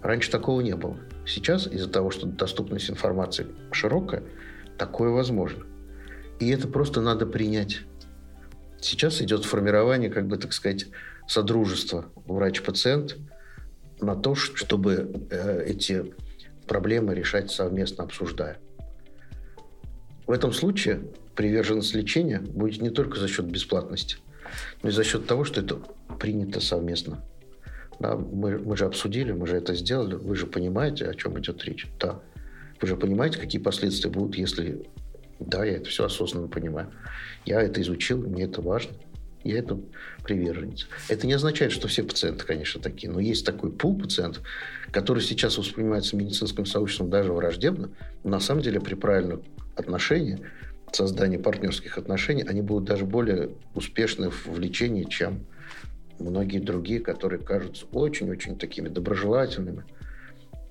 Раньше такого не было. Сейчас из-за того, что доступность информации широкая, такое возможно. И это просто надо принять. Сейчас идет формирование, как бы, так сказать, содружества врач-пациент на то, чтобы э, эти проблемы решать совместно, обсуждая. В этом случае приверженность лечения будет не только за счет бесплатности, но и за счет того, что это принято совместно. Да, мы, мы же обсудили, мы же это сделали, вы же понимаете, о чем идет речь. Да. Вы же понимаете, какие последствия будут, если да, я это все осознанно понимаю. Я это изучил, мне это важно. Я это приверженец. Это не означает, что все пациенты, конечно, такие. Но есть такой пул пациентов, который сейчас воспринимается медицинским сообществом даже враждебно. Но на самом деле при правильном отношении, создании партнерских отношений, они будут даже более успешны в лечении, чем многие другие, которые кажутся очень-очень такими доброжелательными,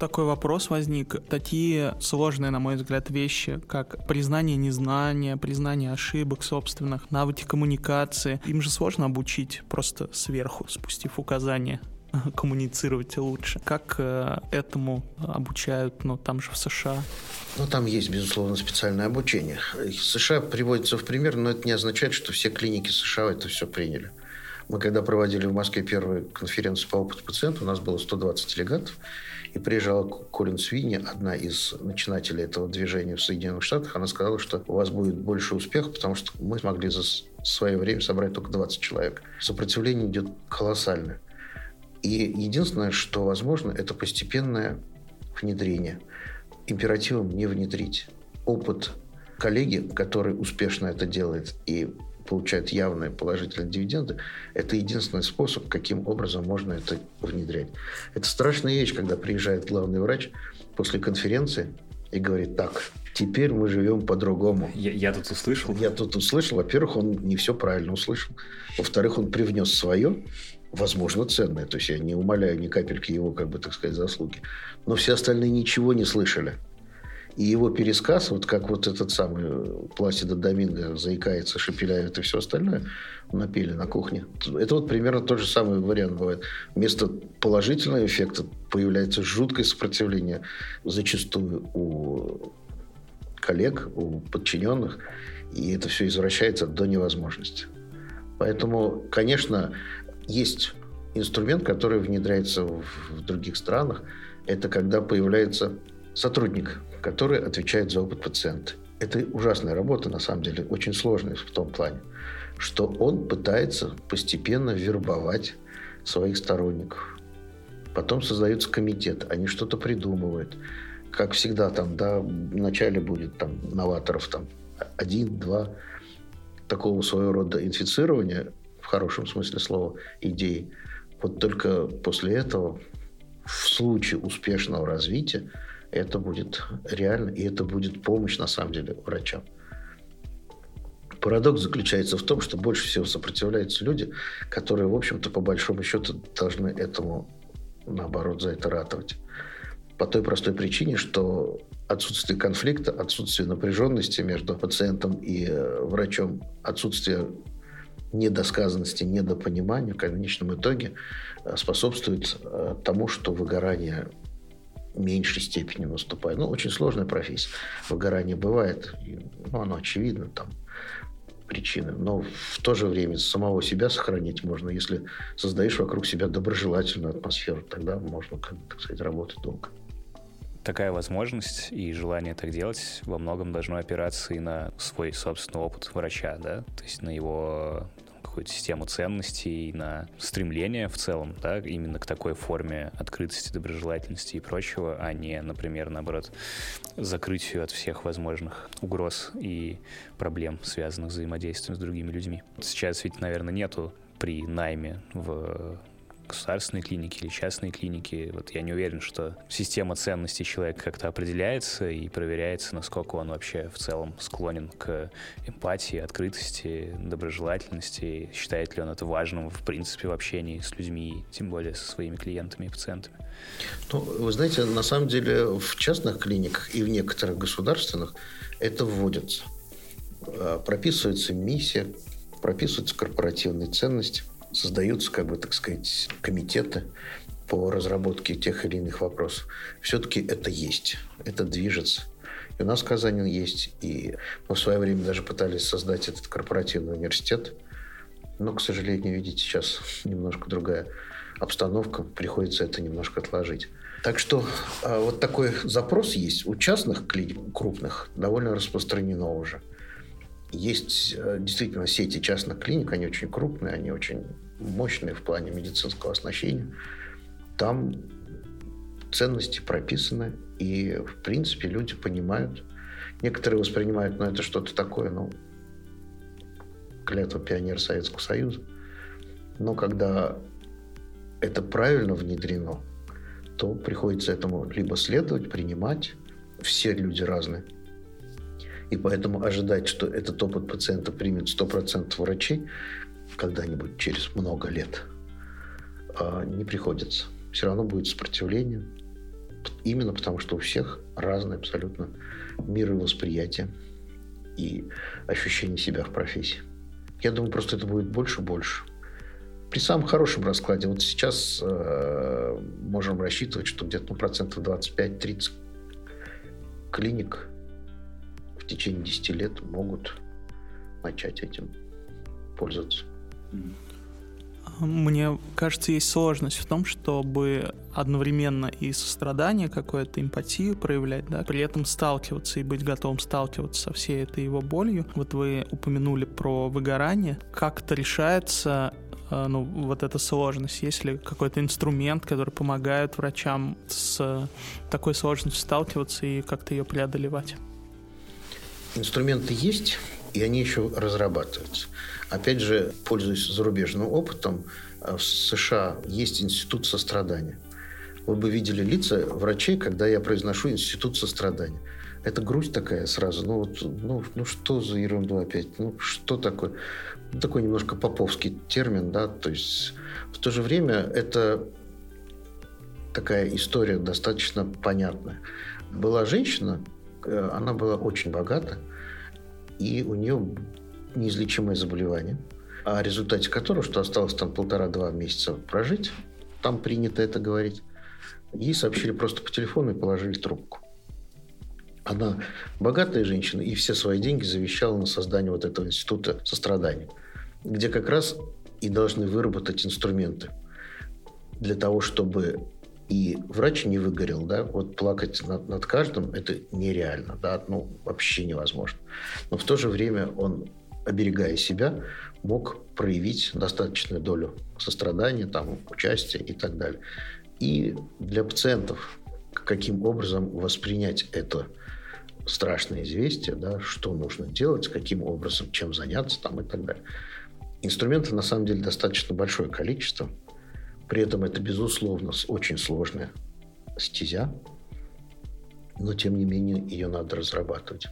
такой вопрос возник. Такие сложные, на мой взгляд, вещи, как признание незнания, признание ошибок собственных, навыки коммуникации, им же сложно обучить просто сверху, спустив указания коммуницировать лучше. Как э, этому обучают, ну, там же в США? Ну, там есть, безусловно, специальное обучение. США приводится в пример, но это не означает, что все клиники США это все приняли. Мы когда проводили в Москве первую конференцию по опыту пациента, у нас было 120 делегатов, и приезжала Колин Свини, одна из начинателей этого движения в Соединенных Штатах. Она сказала, что у вас будет больше успеха, потому что мы смогли за свое время собрать только 20 человек. Сопротивление идет колоссальное. И единственное, что возможно, это постепенное внедрение. Императивом не внедрить. Опыт коллеги, который успешно это делает и получают явные положительные дивиденды, это единственный способ, каким образом можно это внедрять. Это страшная вещь, когда приезжает главный врач после конференции и говорит, так, теперь мы живем по-другому. Я, я тут услышал. Я тут услышал. Во-первых, он не все правильно услышал. Во-вторых, он привнес свое, возможно, ценное. То есть я не умоляю ни капельки его, как бы, так сказать, заслуги. Но все остальные ничего не слышали. И его пересказ, вот как вот этот самый э, Пласида Доминго заикается, шепеляет и все остальное, напели на кухне. Это вот примерно тот же самый вариант бывает. Вместо положительного эффекта появляется жуткое сопротивление зачастую у коллег, у подчиненных, и это все извращается до невозможности. Поэтому, конечно, есть инструмент, который внедряется в, других странах. Это когда появляется сотрудник, который отвечает за опыт пациента. Это ужасная работа, на самом деле, очень сложная в том плане, что он пытается постепенно вербовать своих сторонников. Потом создается комитет, они что-то придумывают. Как всегда, там, да, вначале будет там новаторов там один, два, такого своего рода инфицирования, в хорошем смысле слова, идей. Вот только после этого, в случае успешного развития, это будет реально, и это будет помощь, на самом деле, врачам. Парадокс заключается в том, что больше всего сопротивляются люди, которые, в общем-то, по большому счету должны этому, наоборот, за это ратовать. По той простой причине, что отсутствие конфликта, отсутствие напряженности между пациентом и э, врачом, отсутствие недосказанности, недопонимания в конечном итоге э, способствует э, тому, что выгорание меньшей степени наступает. Ну, очень сложная профессия. Выгорание бывает, ну, оно очевидно, там причины. Но в то же время самого себя сохранить можно, если создаешь вокруг себя доброжелательную атмосферу, тогда можно, так сказать, работать долго. Такая возможность и желание так делать во многом должно опираться и на свой собственный опыт врача, да, то есть на его какую-то систему ценностей, на стремление в целом, да, именно к такой форме открытости, доброжелательности и прочего, а не, например, наоборот, закрытию от всех возможных угроз и проблем, связанных с взаимодействием с другими людьми. Сейчас ведь, наверное, нету при найме в государственные клиники или частные клиники. Вот я не уверен, что система ценностей человека как-то определяется и проверяется, насколько он вообще в целом склонен к эмпатии, открытости, доброжелательности, считает ли он это важным в принципе в общении с людьми, тем более со своими клиентами и пациентами. Ну, вы знаете, на самом деле в частных клиниках и в некоторых государственных это вводится. А, прописывается миссия, прописываются корпоративные ценности создаются, как бы, так сказать, комитеты по разработке тех или иных вопросов. Все-таки это есть, это движется. И у нас в Казани есть, и мы в свое время даже пытались создать этот корпоративный университет. Но, к сожалению, видите, сейчас немножко другая обстановка, приходится это немножко отложить. Так что а, вот такой запрос есть. У частных клиник, крупных, довольно распространено уже. Есть э, действительно сети частных клиник, они очень крупные, они очень мощные в плане медицинского оснащения. Там ценности прописаны, и, в принципе, люди понимают. Некоторые воспринимают, ну, это что-то такое, ну, клятва пионер Советского Союза. Но когда это правильно внедрено, то приходится этому либо следовать, принимать. Все люди разные – и поэтому ожидать, что этот опыт пациента примет 100% врачей когда-нибудь через много лет а, не приходится. Все равно будет сопротивление. Именно потому, что у всех разное абсолютно мировосприятие и ощущение себя в профессии. Я думаю, просто это будет больше и больше. При самом хорошем раскладе, вот сейчас э, можем рассчитывать, что где-то ну, процентов 25-30 клиник течение 10 лет могут начать этим пользоваться. Мне кажется, есть сложность в том, чтобы одновременно и сострадание какое-то, эмпатию проявлять, да, при этом сталкиваться и быть готовым сталкиваться со всей этой его болью. Вот вы упомянули про выгорание. Как это решается э, ну, вот эта сложность? Есть ли какой-то инструмент, который помогает врачам с такой сложностью сталкиваться и как-то ее преодолевать? Инструменты есть, и они еще разрабатываются. Опять же, пользуясь зарубежным опытом, э, в США есть институт сострадания. Вы бы видели лица врачей, когда я произношу институт сострадания. Это грусть такая сразу. Ну, вот, ну, ну что за ерунду опять? Ну, что такое? Ну, такой немножко поповский термин, да, то есть в то же время это такая история достаточно понятная. Была женщина, Э, она была очень богата, и у нее неизлечимое заболевание, о результате которого, что осталось там полтора-два месяца прожить, там принято это говорить, ей сообщили просто по телефону и положили трубку. Она богатая женщина и все свои деньги завещала на создание вот этого института сострадания, где как раз и должны выработать инструменты для того, чтобы и врач не выгорел, да, вот плакать над, над каждым это нереально, да, ну вообще невозможно. Но в то же время он, оберегая себя, мог проявить достаточную долю сострадания, там, участия и так далее. и для пациентов, каким образом воспринять это страшное известие, да, что нужно делать, каким образом, чем заняться там и так далее. Инструментов на самом деле достаточно большое количество. При этом это, безусловно, очень сложная стезя, но тем не менее ее надо разрабатывать.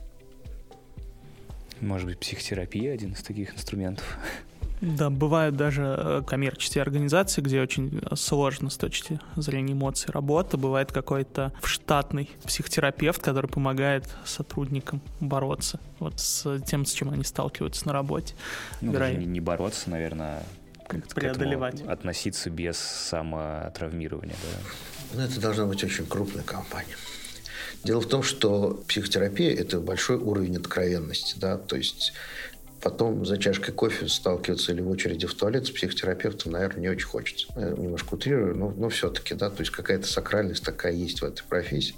Может быть, психотерапия один из таких инструментов? Да, бывают даже э, коммерческие организации, где очень сложно с точки зрения эмоций работа. Бывает какой-то штатный психотерапевт, который помогает сотрудникам бороться вот с тем, с чем они сталкиваются на работе. Ну, даже не, не бороться, наверное, как-то преодолевать. относиться без самотравмирования. Да? Ну, это должна быть очень крупная компания. Дело в том, что психотерапия – это большой уровень откровенности. Да? То есть потом за чашкой кофе сталкиваться или в очереди в туалет с психотерапевтом, наверное, не очень хочется. Я немножко утрирую, но, но все-таки, да, то есть какая-то сакральность такая есть в этой профессии.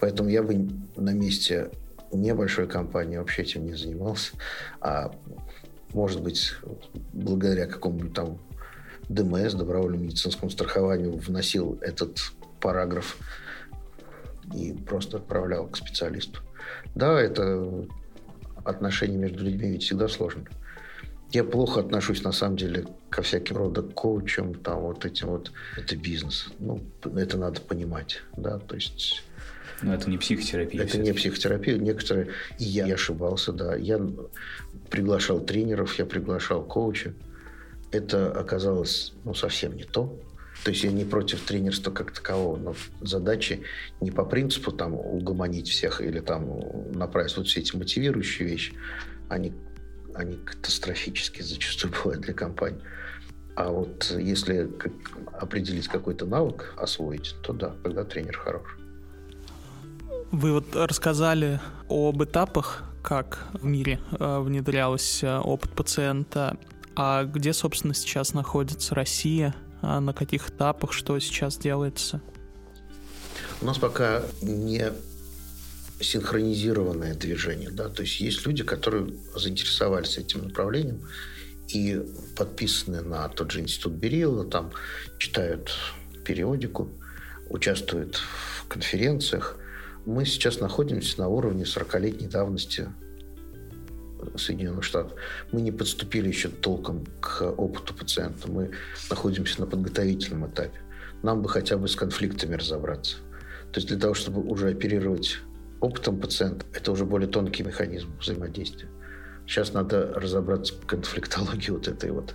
Поэтому я бы на месте небольшой компании вообще этим не занимался, а может быть, благодаря какому-нибудь там ДМС, добровольному медицинскому страхованию, вносил этот параграф и просто отправлял к специалисту. Да, это отношения между людьми ведь всегда сложно. Я плохо отношусь, на самом деле, ко всяким рода коучам, там, вот этим вот. Это бизнес. Ну, это надо понимать, да, то есть... Но это не психотерапия. Это не психотерапия. Некоторые... И я, я ошибался, да. Я приглашал тренеров, я приглашал коуча. Это оказалось ну, совсем не то. То есть я не против тренерства как такового, но задачи не по принципу там угомонить всех или там направить вот все эти мотивирующие вещи, они, они катастрофически зачастую бывают для компании. А вот если определить какой-то навык, освоить, то да, тогда тренер хорош. Вы вот рассказали об этапах, как в мире э, внедрялся опыт пациента. А где, собственно, сейчас находится Россия? А на каких этапах, что сейчас делается? У нас пока не синхронизированное движение, да, то есть есть люди, которые заинтересовались этим направлением и подписаны на тот же институт Берилла, там читают периодику, участвуют в конференциях. Мы сейчас находимся на уровне 40-летней давности Соединенных Штатов. Мы не подступили еще толком к опыту пациента. Мы находимся на подготовительном этапе. Нам бы хотя бы с конфликтами разобраться. То есть для того, чтобы уже оперировать опытом пациента, это уже более тонкий механизм взаимодействия. Сейчас надо разобраться в конфликтологии вот этой вот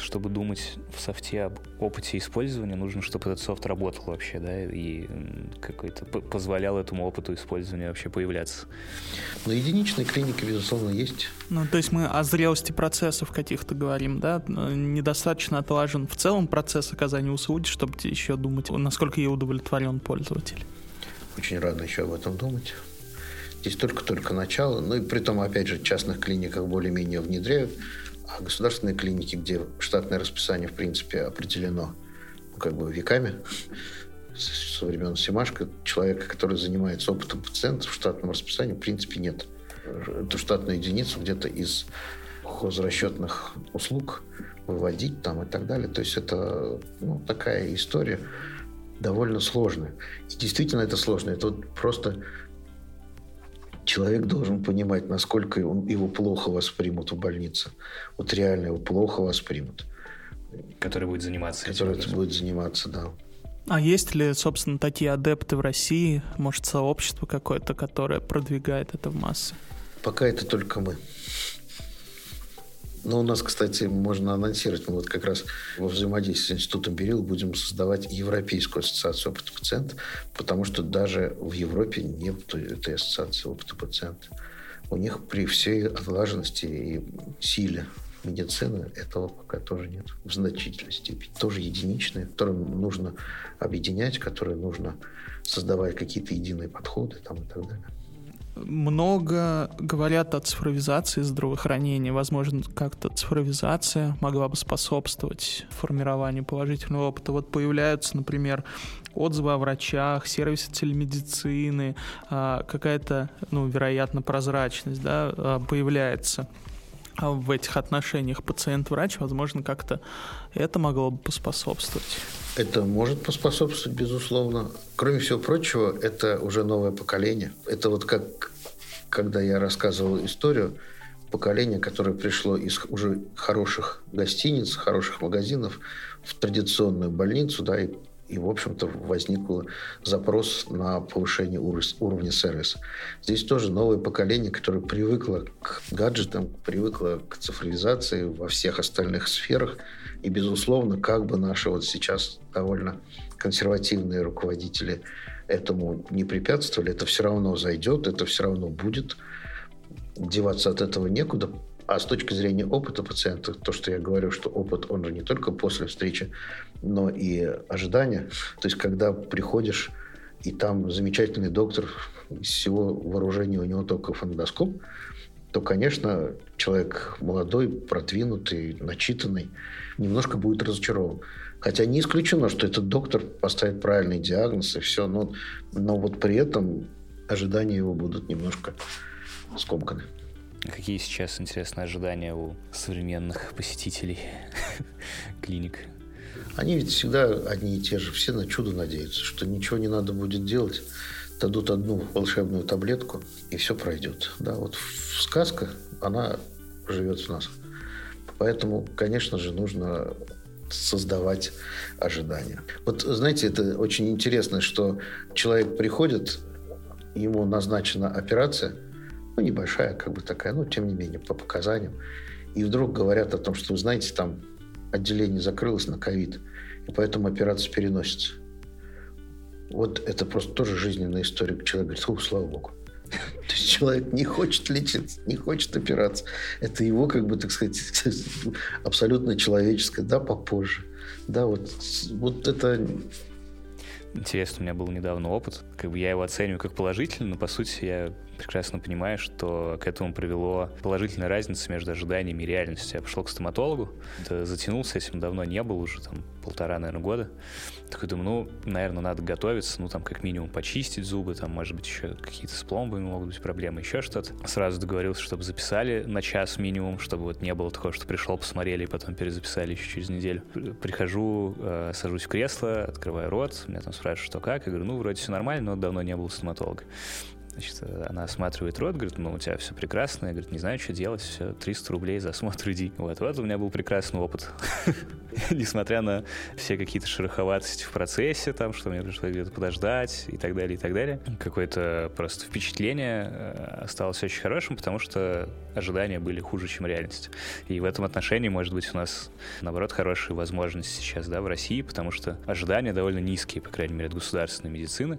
чтобы думать в софте об опыте использования, нужно, чтобы этот софт работал вообще, да, и какой-то позволял этому опыту использования вообще появляться. На единичной клинике, безусловно, есть. Ну, то есть мы о зрелости процессов каких-то говорим, да? Недостаточно отлажен в целом процесс оказания услуги, чтобы еще думать, насколько ей удовлетворен пользователь. Очень рано еще об этом думать. Здесь только-только начало. Ну и при том, опять же, в частных клиниках более-менее внедряют а государственные клиники, где штатное расписание, в принципе, определено ну, как бы веками, со времен Семашко, человека, который занимается опытом пациентов в штатном расписании, в принципе, нет. Эту штатную единицу где-то из хозрасчетных услуг выводить там и так далее. То есть это ну, такая история довольно сложная. И действительно это сложно. Это вот просто человек должен понимать, насколько он, его плохо воспримут в больнице. Вот реально его плохо воспримут. Который будет заниматься Который этим. будет заниматься, да. А есть ли, собственно, такие адепты в России? Может, сообщество какое-то, которое продвигает это в массы? Пока это только мы. Но у нас, кстати, можно анонсировать, мы вот как раз во взаимодействии с Институтом Берил будем создавать Европейскую ассоциацию опыта пациента, потому что даже в Европе нет этой ассоциации опыта пациента. У них при всей отлаженности и силе медицины этого пока тоже нет в значительной степени. Тоже единичные, которые нужно объединять, которые нужно создавать какие-то единые подходы там, и так далее много говорят о цифровизации здравоохранения. Возможно, как-то цифровизация могла бы способствовать формированию положительного опыта. Вот появляются, например, отзывы о врачах, сервисы телемедицины, а, какая-то, ну, вероятно, прозрачность, да, а, появляется. В этих отношениях пациент-врач, возможно, как-то это могло бы поспособствовать. Это может поспособствовать, безусловно. Кроме всего прочего, это уже новое поколение. Это вот как, когда я рассказывал историю, поколение, которое пришло из уже хороших гостиниц, хороших магазинов в традиционную больницу, да, и и, в общем-то, возник запрос на повышение уровня сервиса. Здесь тоже новое поколение, которое привыкло к гаджетам, привыкло к цифровизации во всех остальных сферах. И, безусловно, как бы наши вот сейчас довольно консервативные руководители этому не препятствовали, это все равно зайдет, это все равно будет. Деваться от этого некуда, а с точки зрения опыта пациента, то, что я говорю, что опыт, он же не только после встречи, но и ожидания. То есть, когда приходишь, и там замечательный доктор, из всего вооружения у него только фондоскоп, то, конечно, человек молодой, продвинутый, начитанный, немножко будет разочарован. Хотя не исключено, что этот доктор поставит правильный диагноз и все, но, но вот при этом ожидания его будут немножко скомканы. Какие сейчас, интересные ожидания у современных посетителей клиник? Они ведь всегда одни и те же, все на чудо надеются, что ничего не надо будет делать, дадут одну волшебную таблетку, и все пройдет. Да, вот сказка, она живет в нас. Поэтому, конечно же, нужно создавать ожидания. Вот, знаете, это очень интересно, что человек приходит, ему назначена операция – ну, небольшая, как бы такая, но тем не менее, по показаниям. И вдруг говорят о том, что, вы знаете, там отделение закрылось на ковид, и поэтому операция переносится. Вот это просто тоже жизненная история. Человек говорит, о, слава богу. То есть человек не хочет лечиться, не хочет опираться. Это его, как бы, так сказать, абсолютно человеческое. Да, попозже. Да, вот, вот это Интересно, у меня был недавно опыт. Как бы я его оцениваю как положительный, но по сути я прекрасно понимаю, что к этому привело положительная разница между ожиданиями и реальностью. Я пошел к стоматологу, да, затянулся этим давно не был, уже там полтора, наверное, года. Такой думаю, ну, наверное, надо готовиться, ну, там, как минимум, почистить зубы, там, может быть, еще какие-то с пломбами могут быть проблемы, еще что-то. Сразу договорился, чтобы записали на час минимум, чтобы вот не было такого, что пришел, посмотрели, и потом перезаписали еще через неделю. Прихожу, э, сажусь в кресло, открываю рот, меня там спрашивают, что как, я говорю, ну, вроде все нормально, но давно не был стоматолога. Значит, она осматривает рот, говорит, ну, у тебя все прекрасно. Я, говорит, не знаю, что делать, все, 300 рублей за осмотр иди. Вот, вот у меня был прекрасный опыт. Несмотря на все какие-то шероховатости в процессе, там, что мне пришлось где-то подождать и так далее, и так далее. Какое-то просто впечатление э, осталось очень хорошим, потому что ожидания были хуже, чем реальность. И в этом отношении, может быть, у нас, наоборот, хорошие возможности сейчас, да, в России, потому что ожидания довольно низкие, по крайней мере, от государственной медицины,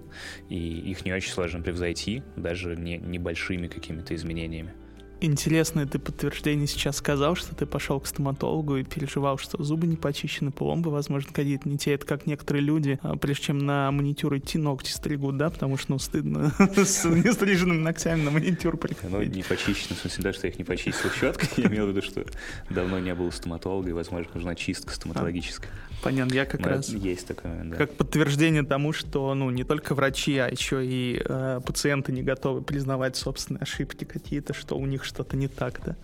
и их не очень сложно превзойти, даже не, небольшими какими-то изменениями. Интересное ты подтверждение сейчас сказал, что ты пошел к стоматологу и переживал, что зубы не почищены, пломбы, возможно, какие-то не те. Это как некоторые люди, а, прежде чем на маникюр идти, ногти стригут, да, потому что, ну, стыдно с нестриженными ногтями на маникюр приходить. Ну, не почищены, в смысле, да, что я их не почистил щеткой. Я имел в виду, что давно не было стоматолога, и, возможно, нужна чистка стоматологическая. Понятно, я как раз... Есть такое, да. Как подтверждение тому, что, ну, не только врачи, а еще и э, пациенты не готовы признавать собственные ошибки какие-то, что у них что-то не так, да.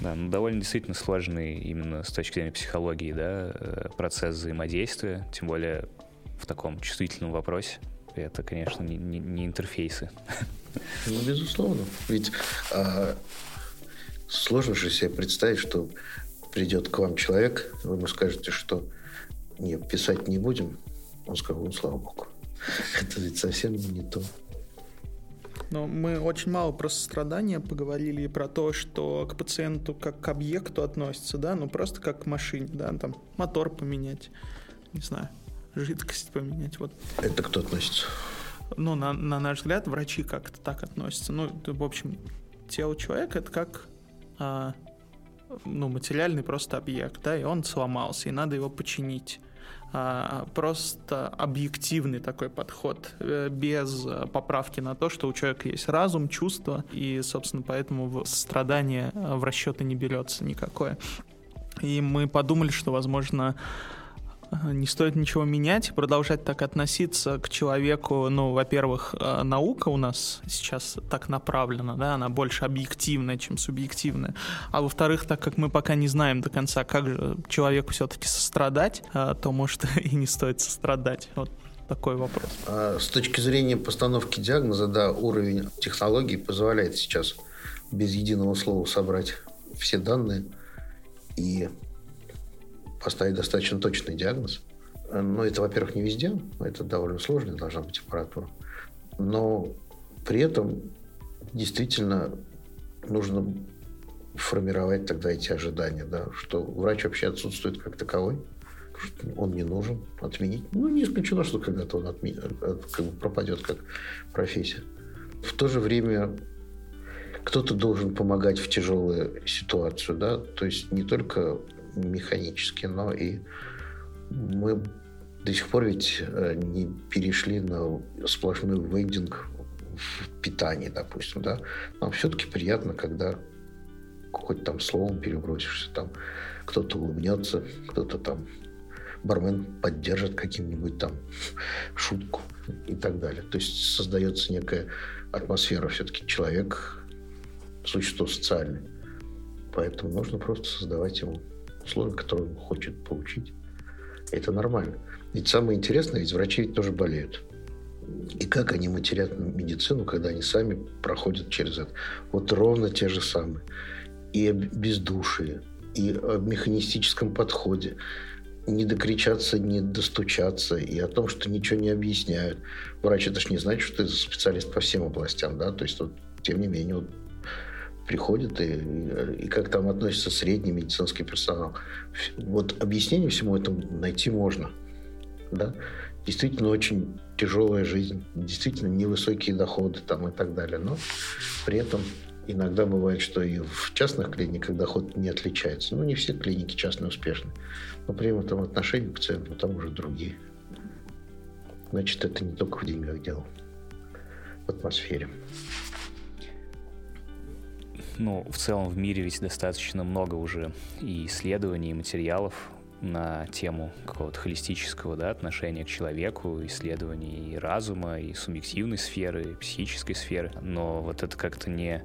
Да, ну довольно действительно сложный именно с точки зрения психологии, да, э, процесс взаимодействия, тем более в таком чувствительном вопросе. Это, конечно, не, не, не интерфейсы. Ну, безусловно. Ведь а, сложно же себе представить, что придет к вам человек, вы ему скажете, что нет, писать не будем. Он сказал, ну, слава богу. Это ведь совсем не то. Но мы очень мало про сострадание поговорили и про то, что к пациенту как к объекту относится, да, ну просто как к машине, да, там мотор поменять, не знаю, жидкость поменять, вот. Это кто относится? Ну, на, на наш взгляд, врачи как-то так относятся. Ну, в общем, тело человека это как а, ну, материальный просто объект, да, и он сломался, и надо его починить. А, просто объективный такой подход, э, без поправки на то, что у человека есть разум, чувства, и, собственно, поэтому страдание в расчеты не берется никакое. И мы подумали, что, возможно, не стоит ничего менять, продолжать так относиться к человеку. Ну, во-первых, э, наука у нас сейчас так направлена, да, она больше объективная, чем субъективная. А во-вторых, так как мы пока не знаем до конца, как же человеку все-таки сострадать, э, то, может, и не стоит сострадать. Вот такой вопрос. А с точки зрения постановки диагноза, да, уровень технологий позволяет сейчас без единого слова собрать все данные и поставить достаточно точный диагноз. Но это, во-первых, не везде. Это довольно сложно, должна быть аппаратура. Но при этом действительно нужно формировать тогда эти ожидания, да, что врач вообще отсутствует как таковой, что он не нужен, отменить. Ну, не исключено, что когда-то он отми... Э, как бы пропадет как профессия. В то же время кто-то должен помогать в тяжелую ситуацию, да, то есть не только механически, но и мы до сих пор ведь э, не перешли на сплошной вейдинг в питании, допустим, да. Нам все-таки приятно, когда хоть там словом перебросишься, там кто-то улыбнется, кто-то там бармен поддержит каким-нибудь там шутку и так далее. То есть создается некая атмосфера. Все-таки человек существо социальное. Поэтому нужно просто создавать ему условия, которые он хочет получить. Это нормально. Ведь самое интересное, ведь врачи ведь тоже болеют. И как они матерят медицину, когда они сами проходят через это. Вот ровно те же самые. И о бездушии, и о механистическом подходе. Не докричаться, не достучаться, и о том, что ничего не объясняют. Врач это же не значит, что ты специалист по всем областям, да, то есть вот, тем не менее, вот, приходят и, и как там относится средний медицинский персонал. Вот объяснение всему этому найти можно. Да? Действительно очень тяжелая жизнь, действительно невысокие доходы там и так далее. Но при этом иногда бывает, что и в частных клиниках доход не отличается. Ну, не все клиники частные успешны. Но при этом отношение к пациенту там уже другие. Значит, это не только в деньгах дело, в атмосфере ну, в целом в мире ведь достаточно много уже и исследований, и материалов на тему какого-то холистического да, отношения к человеку, исследований и разума, и субъективной сферы, и психической сферы. Но вот это как-то не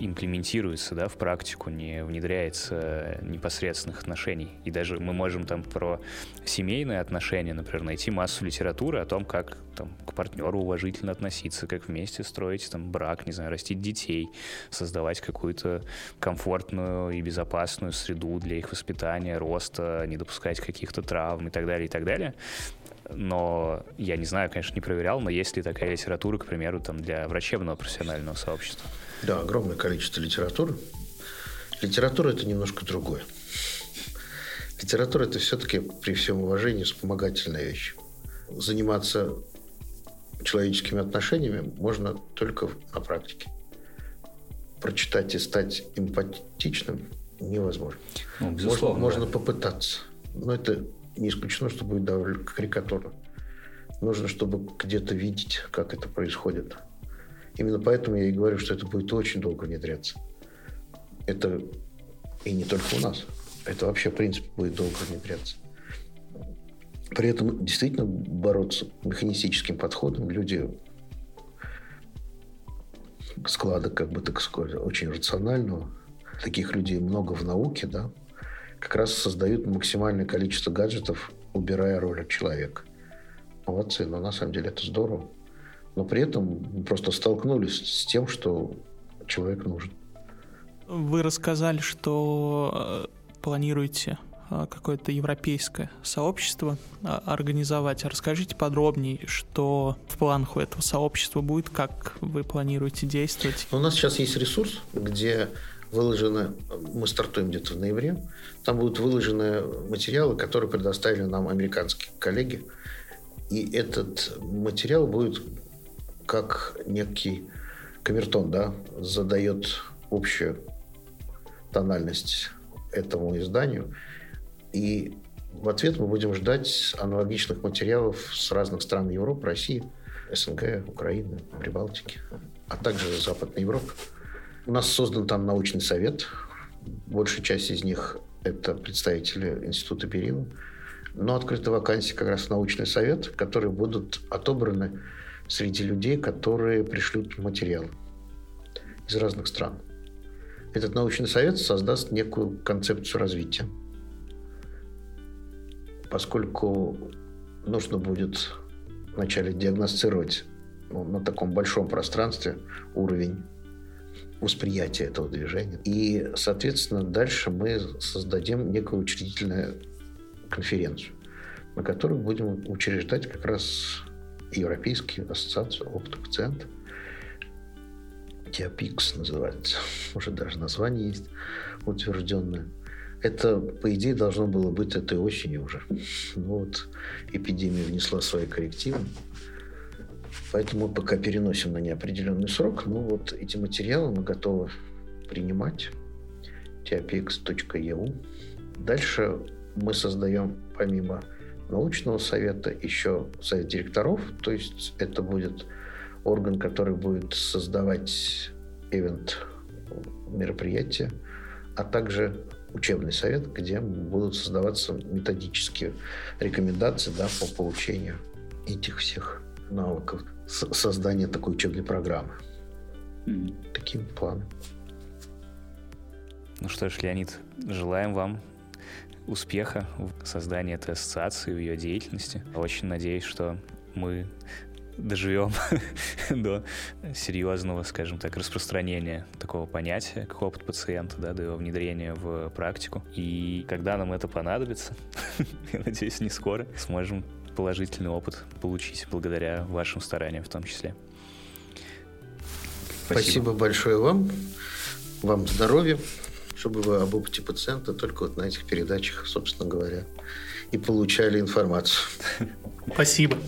имплементируется да, в практику, не внедряется непосредственных отношений. И даже мы можем там про семейные отношения, например, найти массу литературы о том, как там, к партнеру уважительно относиться, как вместе строить там, брак, не знаю, растить детей, создавать какую-то комфортную и безопасную среду для их воспитания, роста, не допускать каких-то травм и так далее, и так далее но я не знаю, конечно, не проверял, но есть ли такая литература, к примеру, там, для врачебного профессионального сообщества? Да, огромное количество литературы. Литература – это немножко другое. Литература – это все-таки, при всем уважении, вспомогательная вещь. Заниматься человеческими отношениями можно только на практике. Прочитать и стать эмпатичным невозможно. Ну, безусловно, можно, можно попытаться. Но это не исключено, что будет довольно карикатурно. Нужно, чтобы где-то видеть, как это происходит. Именно поэтому я и говорю, что это будет очень долго внедряться. Это и не только у нас. Это вообще, в принципе, будет долго внедряться. При этом действительно бороться механистическим подходом люди склада, как бы так сказать, очень рационального. Таких людей много в науке, да, как раз создают максимальное количество гаджетов, убирая роль человека. Молодцы, но на самом деле это здорово но при этом просто столкнулись с тем, что человек нужен. Вы рассказали, что э, планируете э, какое-то европейское сообщество э, организовать. Расскажите подробнее, что в планах у этого сообщества будет, как вы планируете действовать. У нас сейчас есть ресурс, где выложены, мы стартуем где-то в ноябре, там будут выложены материалы, которые предоставили нам американские коллеги. И этот материал будет как некий камертон, да, задает общую тональность этому изданию. И в ответ мы будем ждать аналогичных материалов с разных стран Европы, России, СНГ, Украины, Прибалтики, а также Западной Европы. У нас создан там научный совет. Большая часть из них – это представители Института Берила. Но открыты вакансии как раз научный совет, которые будут отобраны среди людей, которые пришлют материал из разных стран. Этот научный совет создаст некую концепцию развития. Поскольку нужно будет вначале диагностировать ну, на таком большом пространстве уровень восприятия этого движения. И, соответственно, дальше мы создадим некую учредительную конференцию, на которой будем учреждать как раз Европейскую ассоциацию опыта пациента. Диапикс называется. Уже даже название есть утвержденное. Это, по идее, должно было быть этой осенью уже. Но вот эпидемия внесла свои коррективы. Поэтому мы пока переносим на неопределенный срок. Но вот эти материалы мы готовы принимать. tiapix.eu. Дальше мы создаем помимо научного совета еще совет директоров. То есть это будет орган, который будет создавать ивент мероприятия, а также учебный совет, где будут создаваться методические рекомендации да, по получению этих всех навыков создания такой учебной программы. Mm. Таким планом. Ну что ж, Леонид, желаем вам успеха в создании этой ассоциации, в ее деятельности. Очень надеюсь, что мы доживем до серьезного, скажем так, распространения такого понятия, как опыт пациента, да, до его внедрения в практику. И когда нам это понадобится, я надеюсь, не скоро, сможем положительный опыт получить благодаря вашим стараниям в том числе. Спасибо, Спасибо большое вам. Вам здоровья, чтобы вы об опыте пациента только вот на этих передачах, собственно говоря, и получали информацию. Спасибо.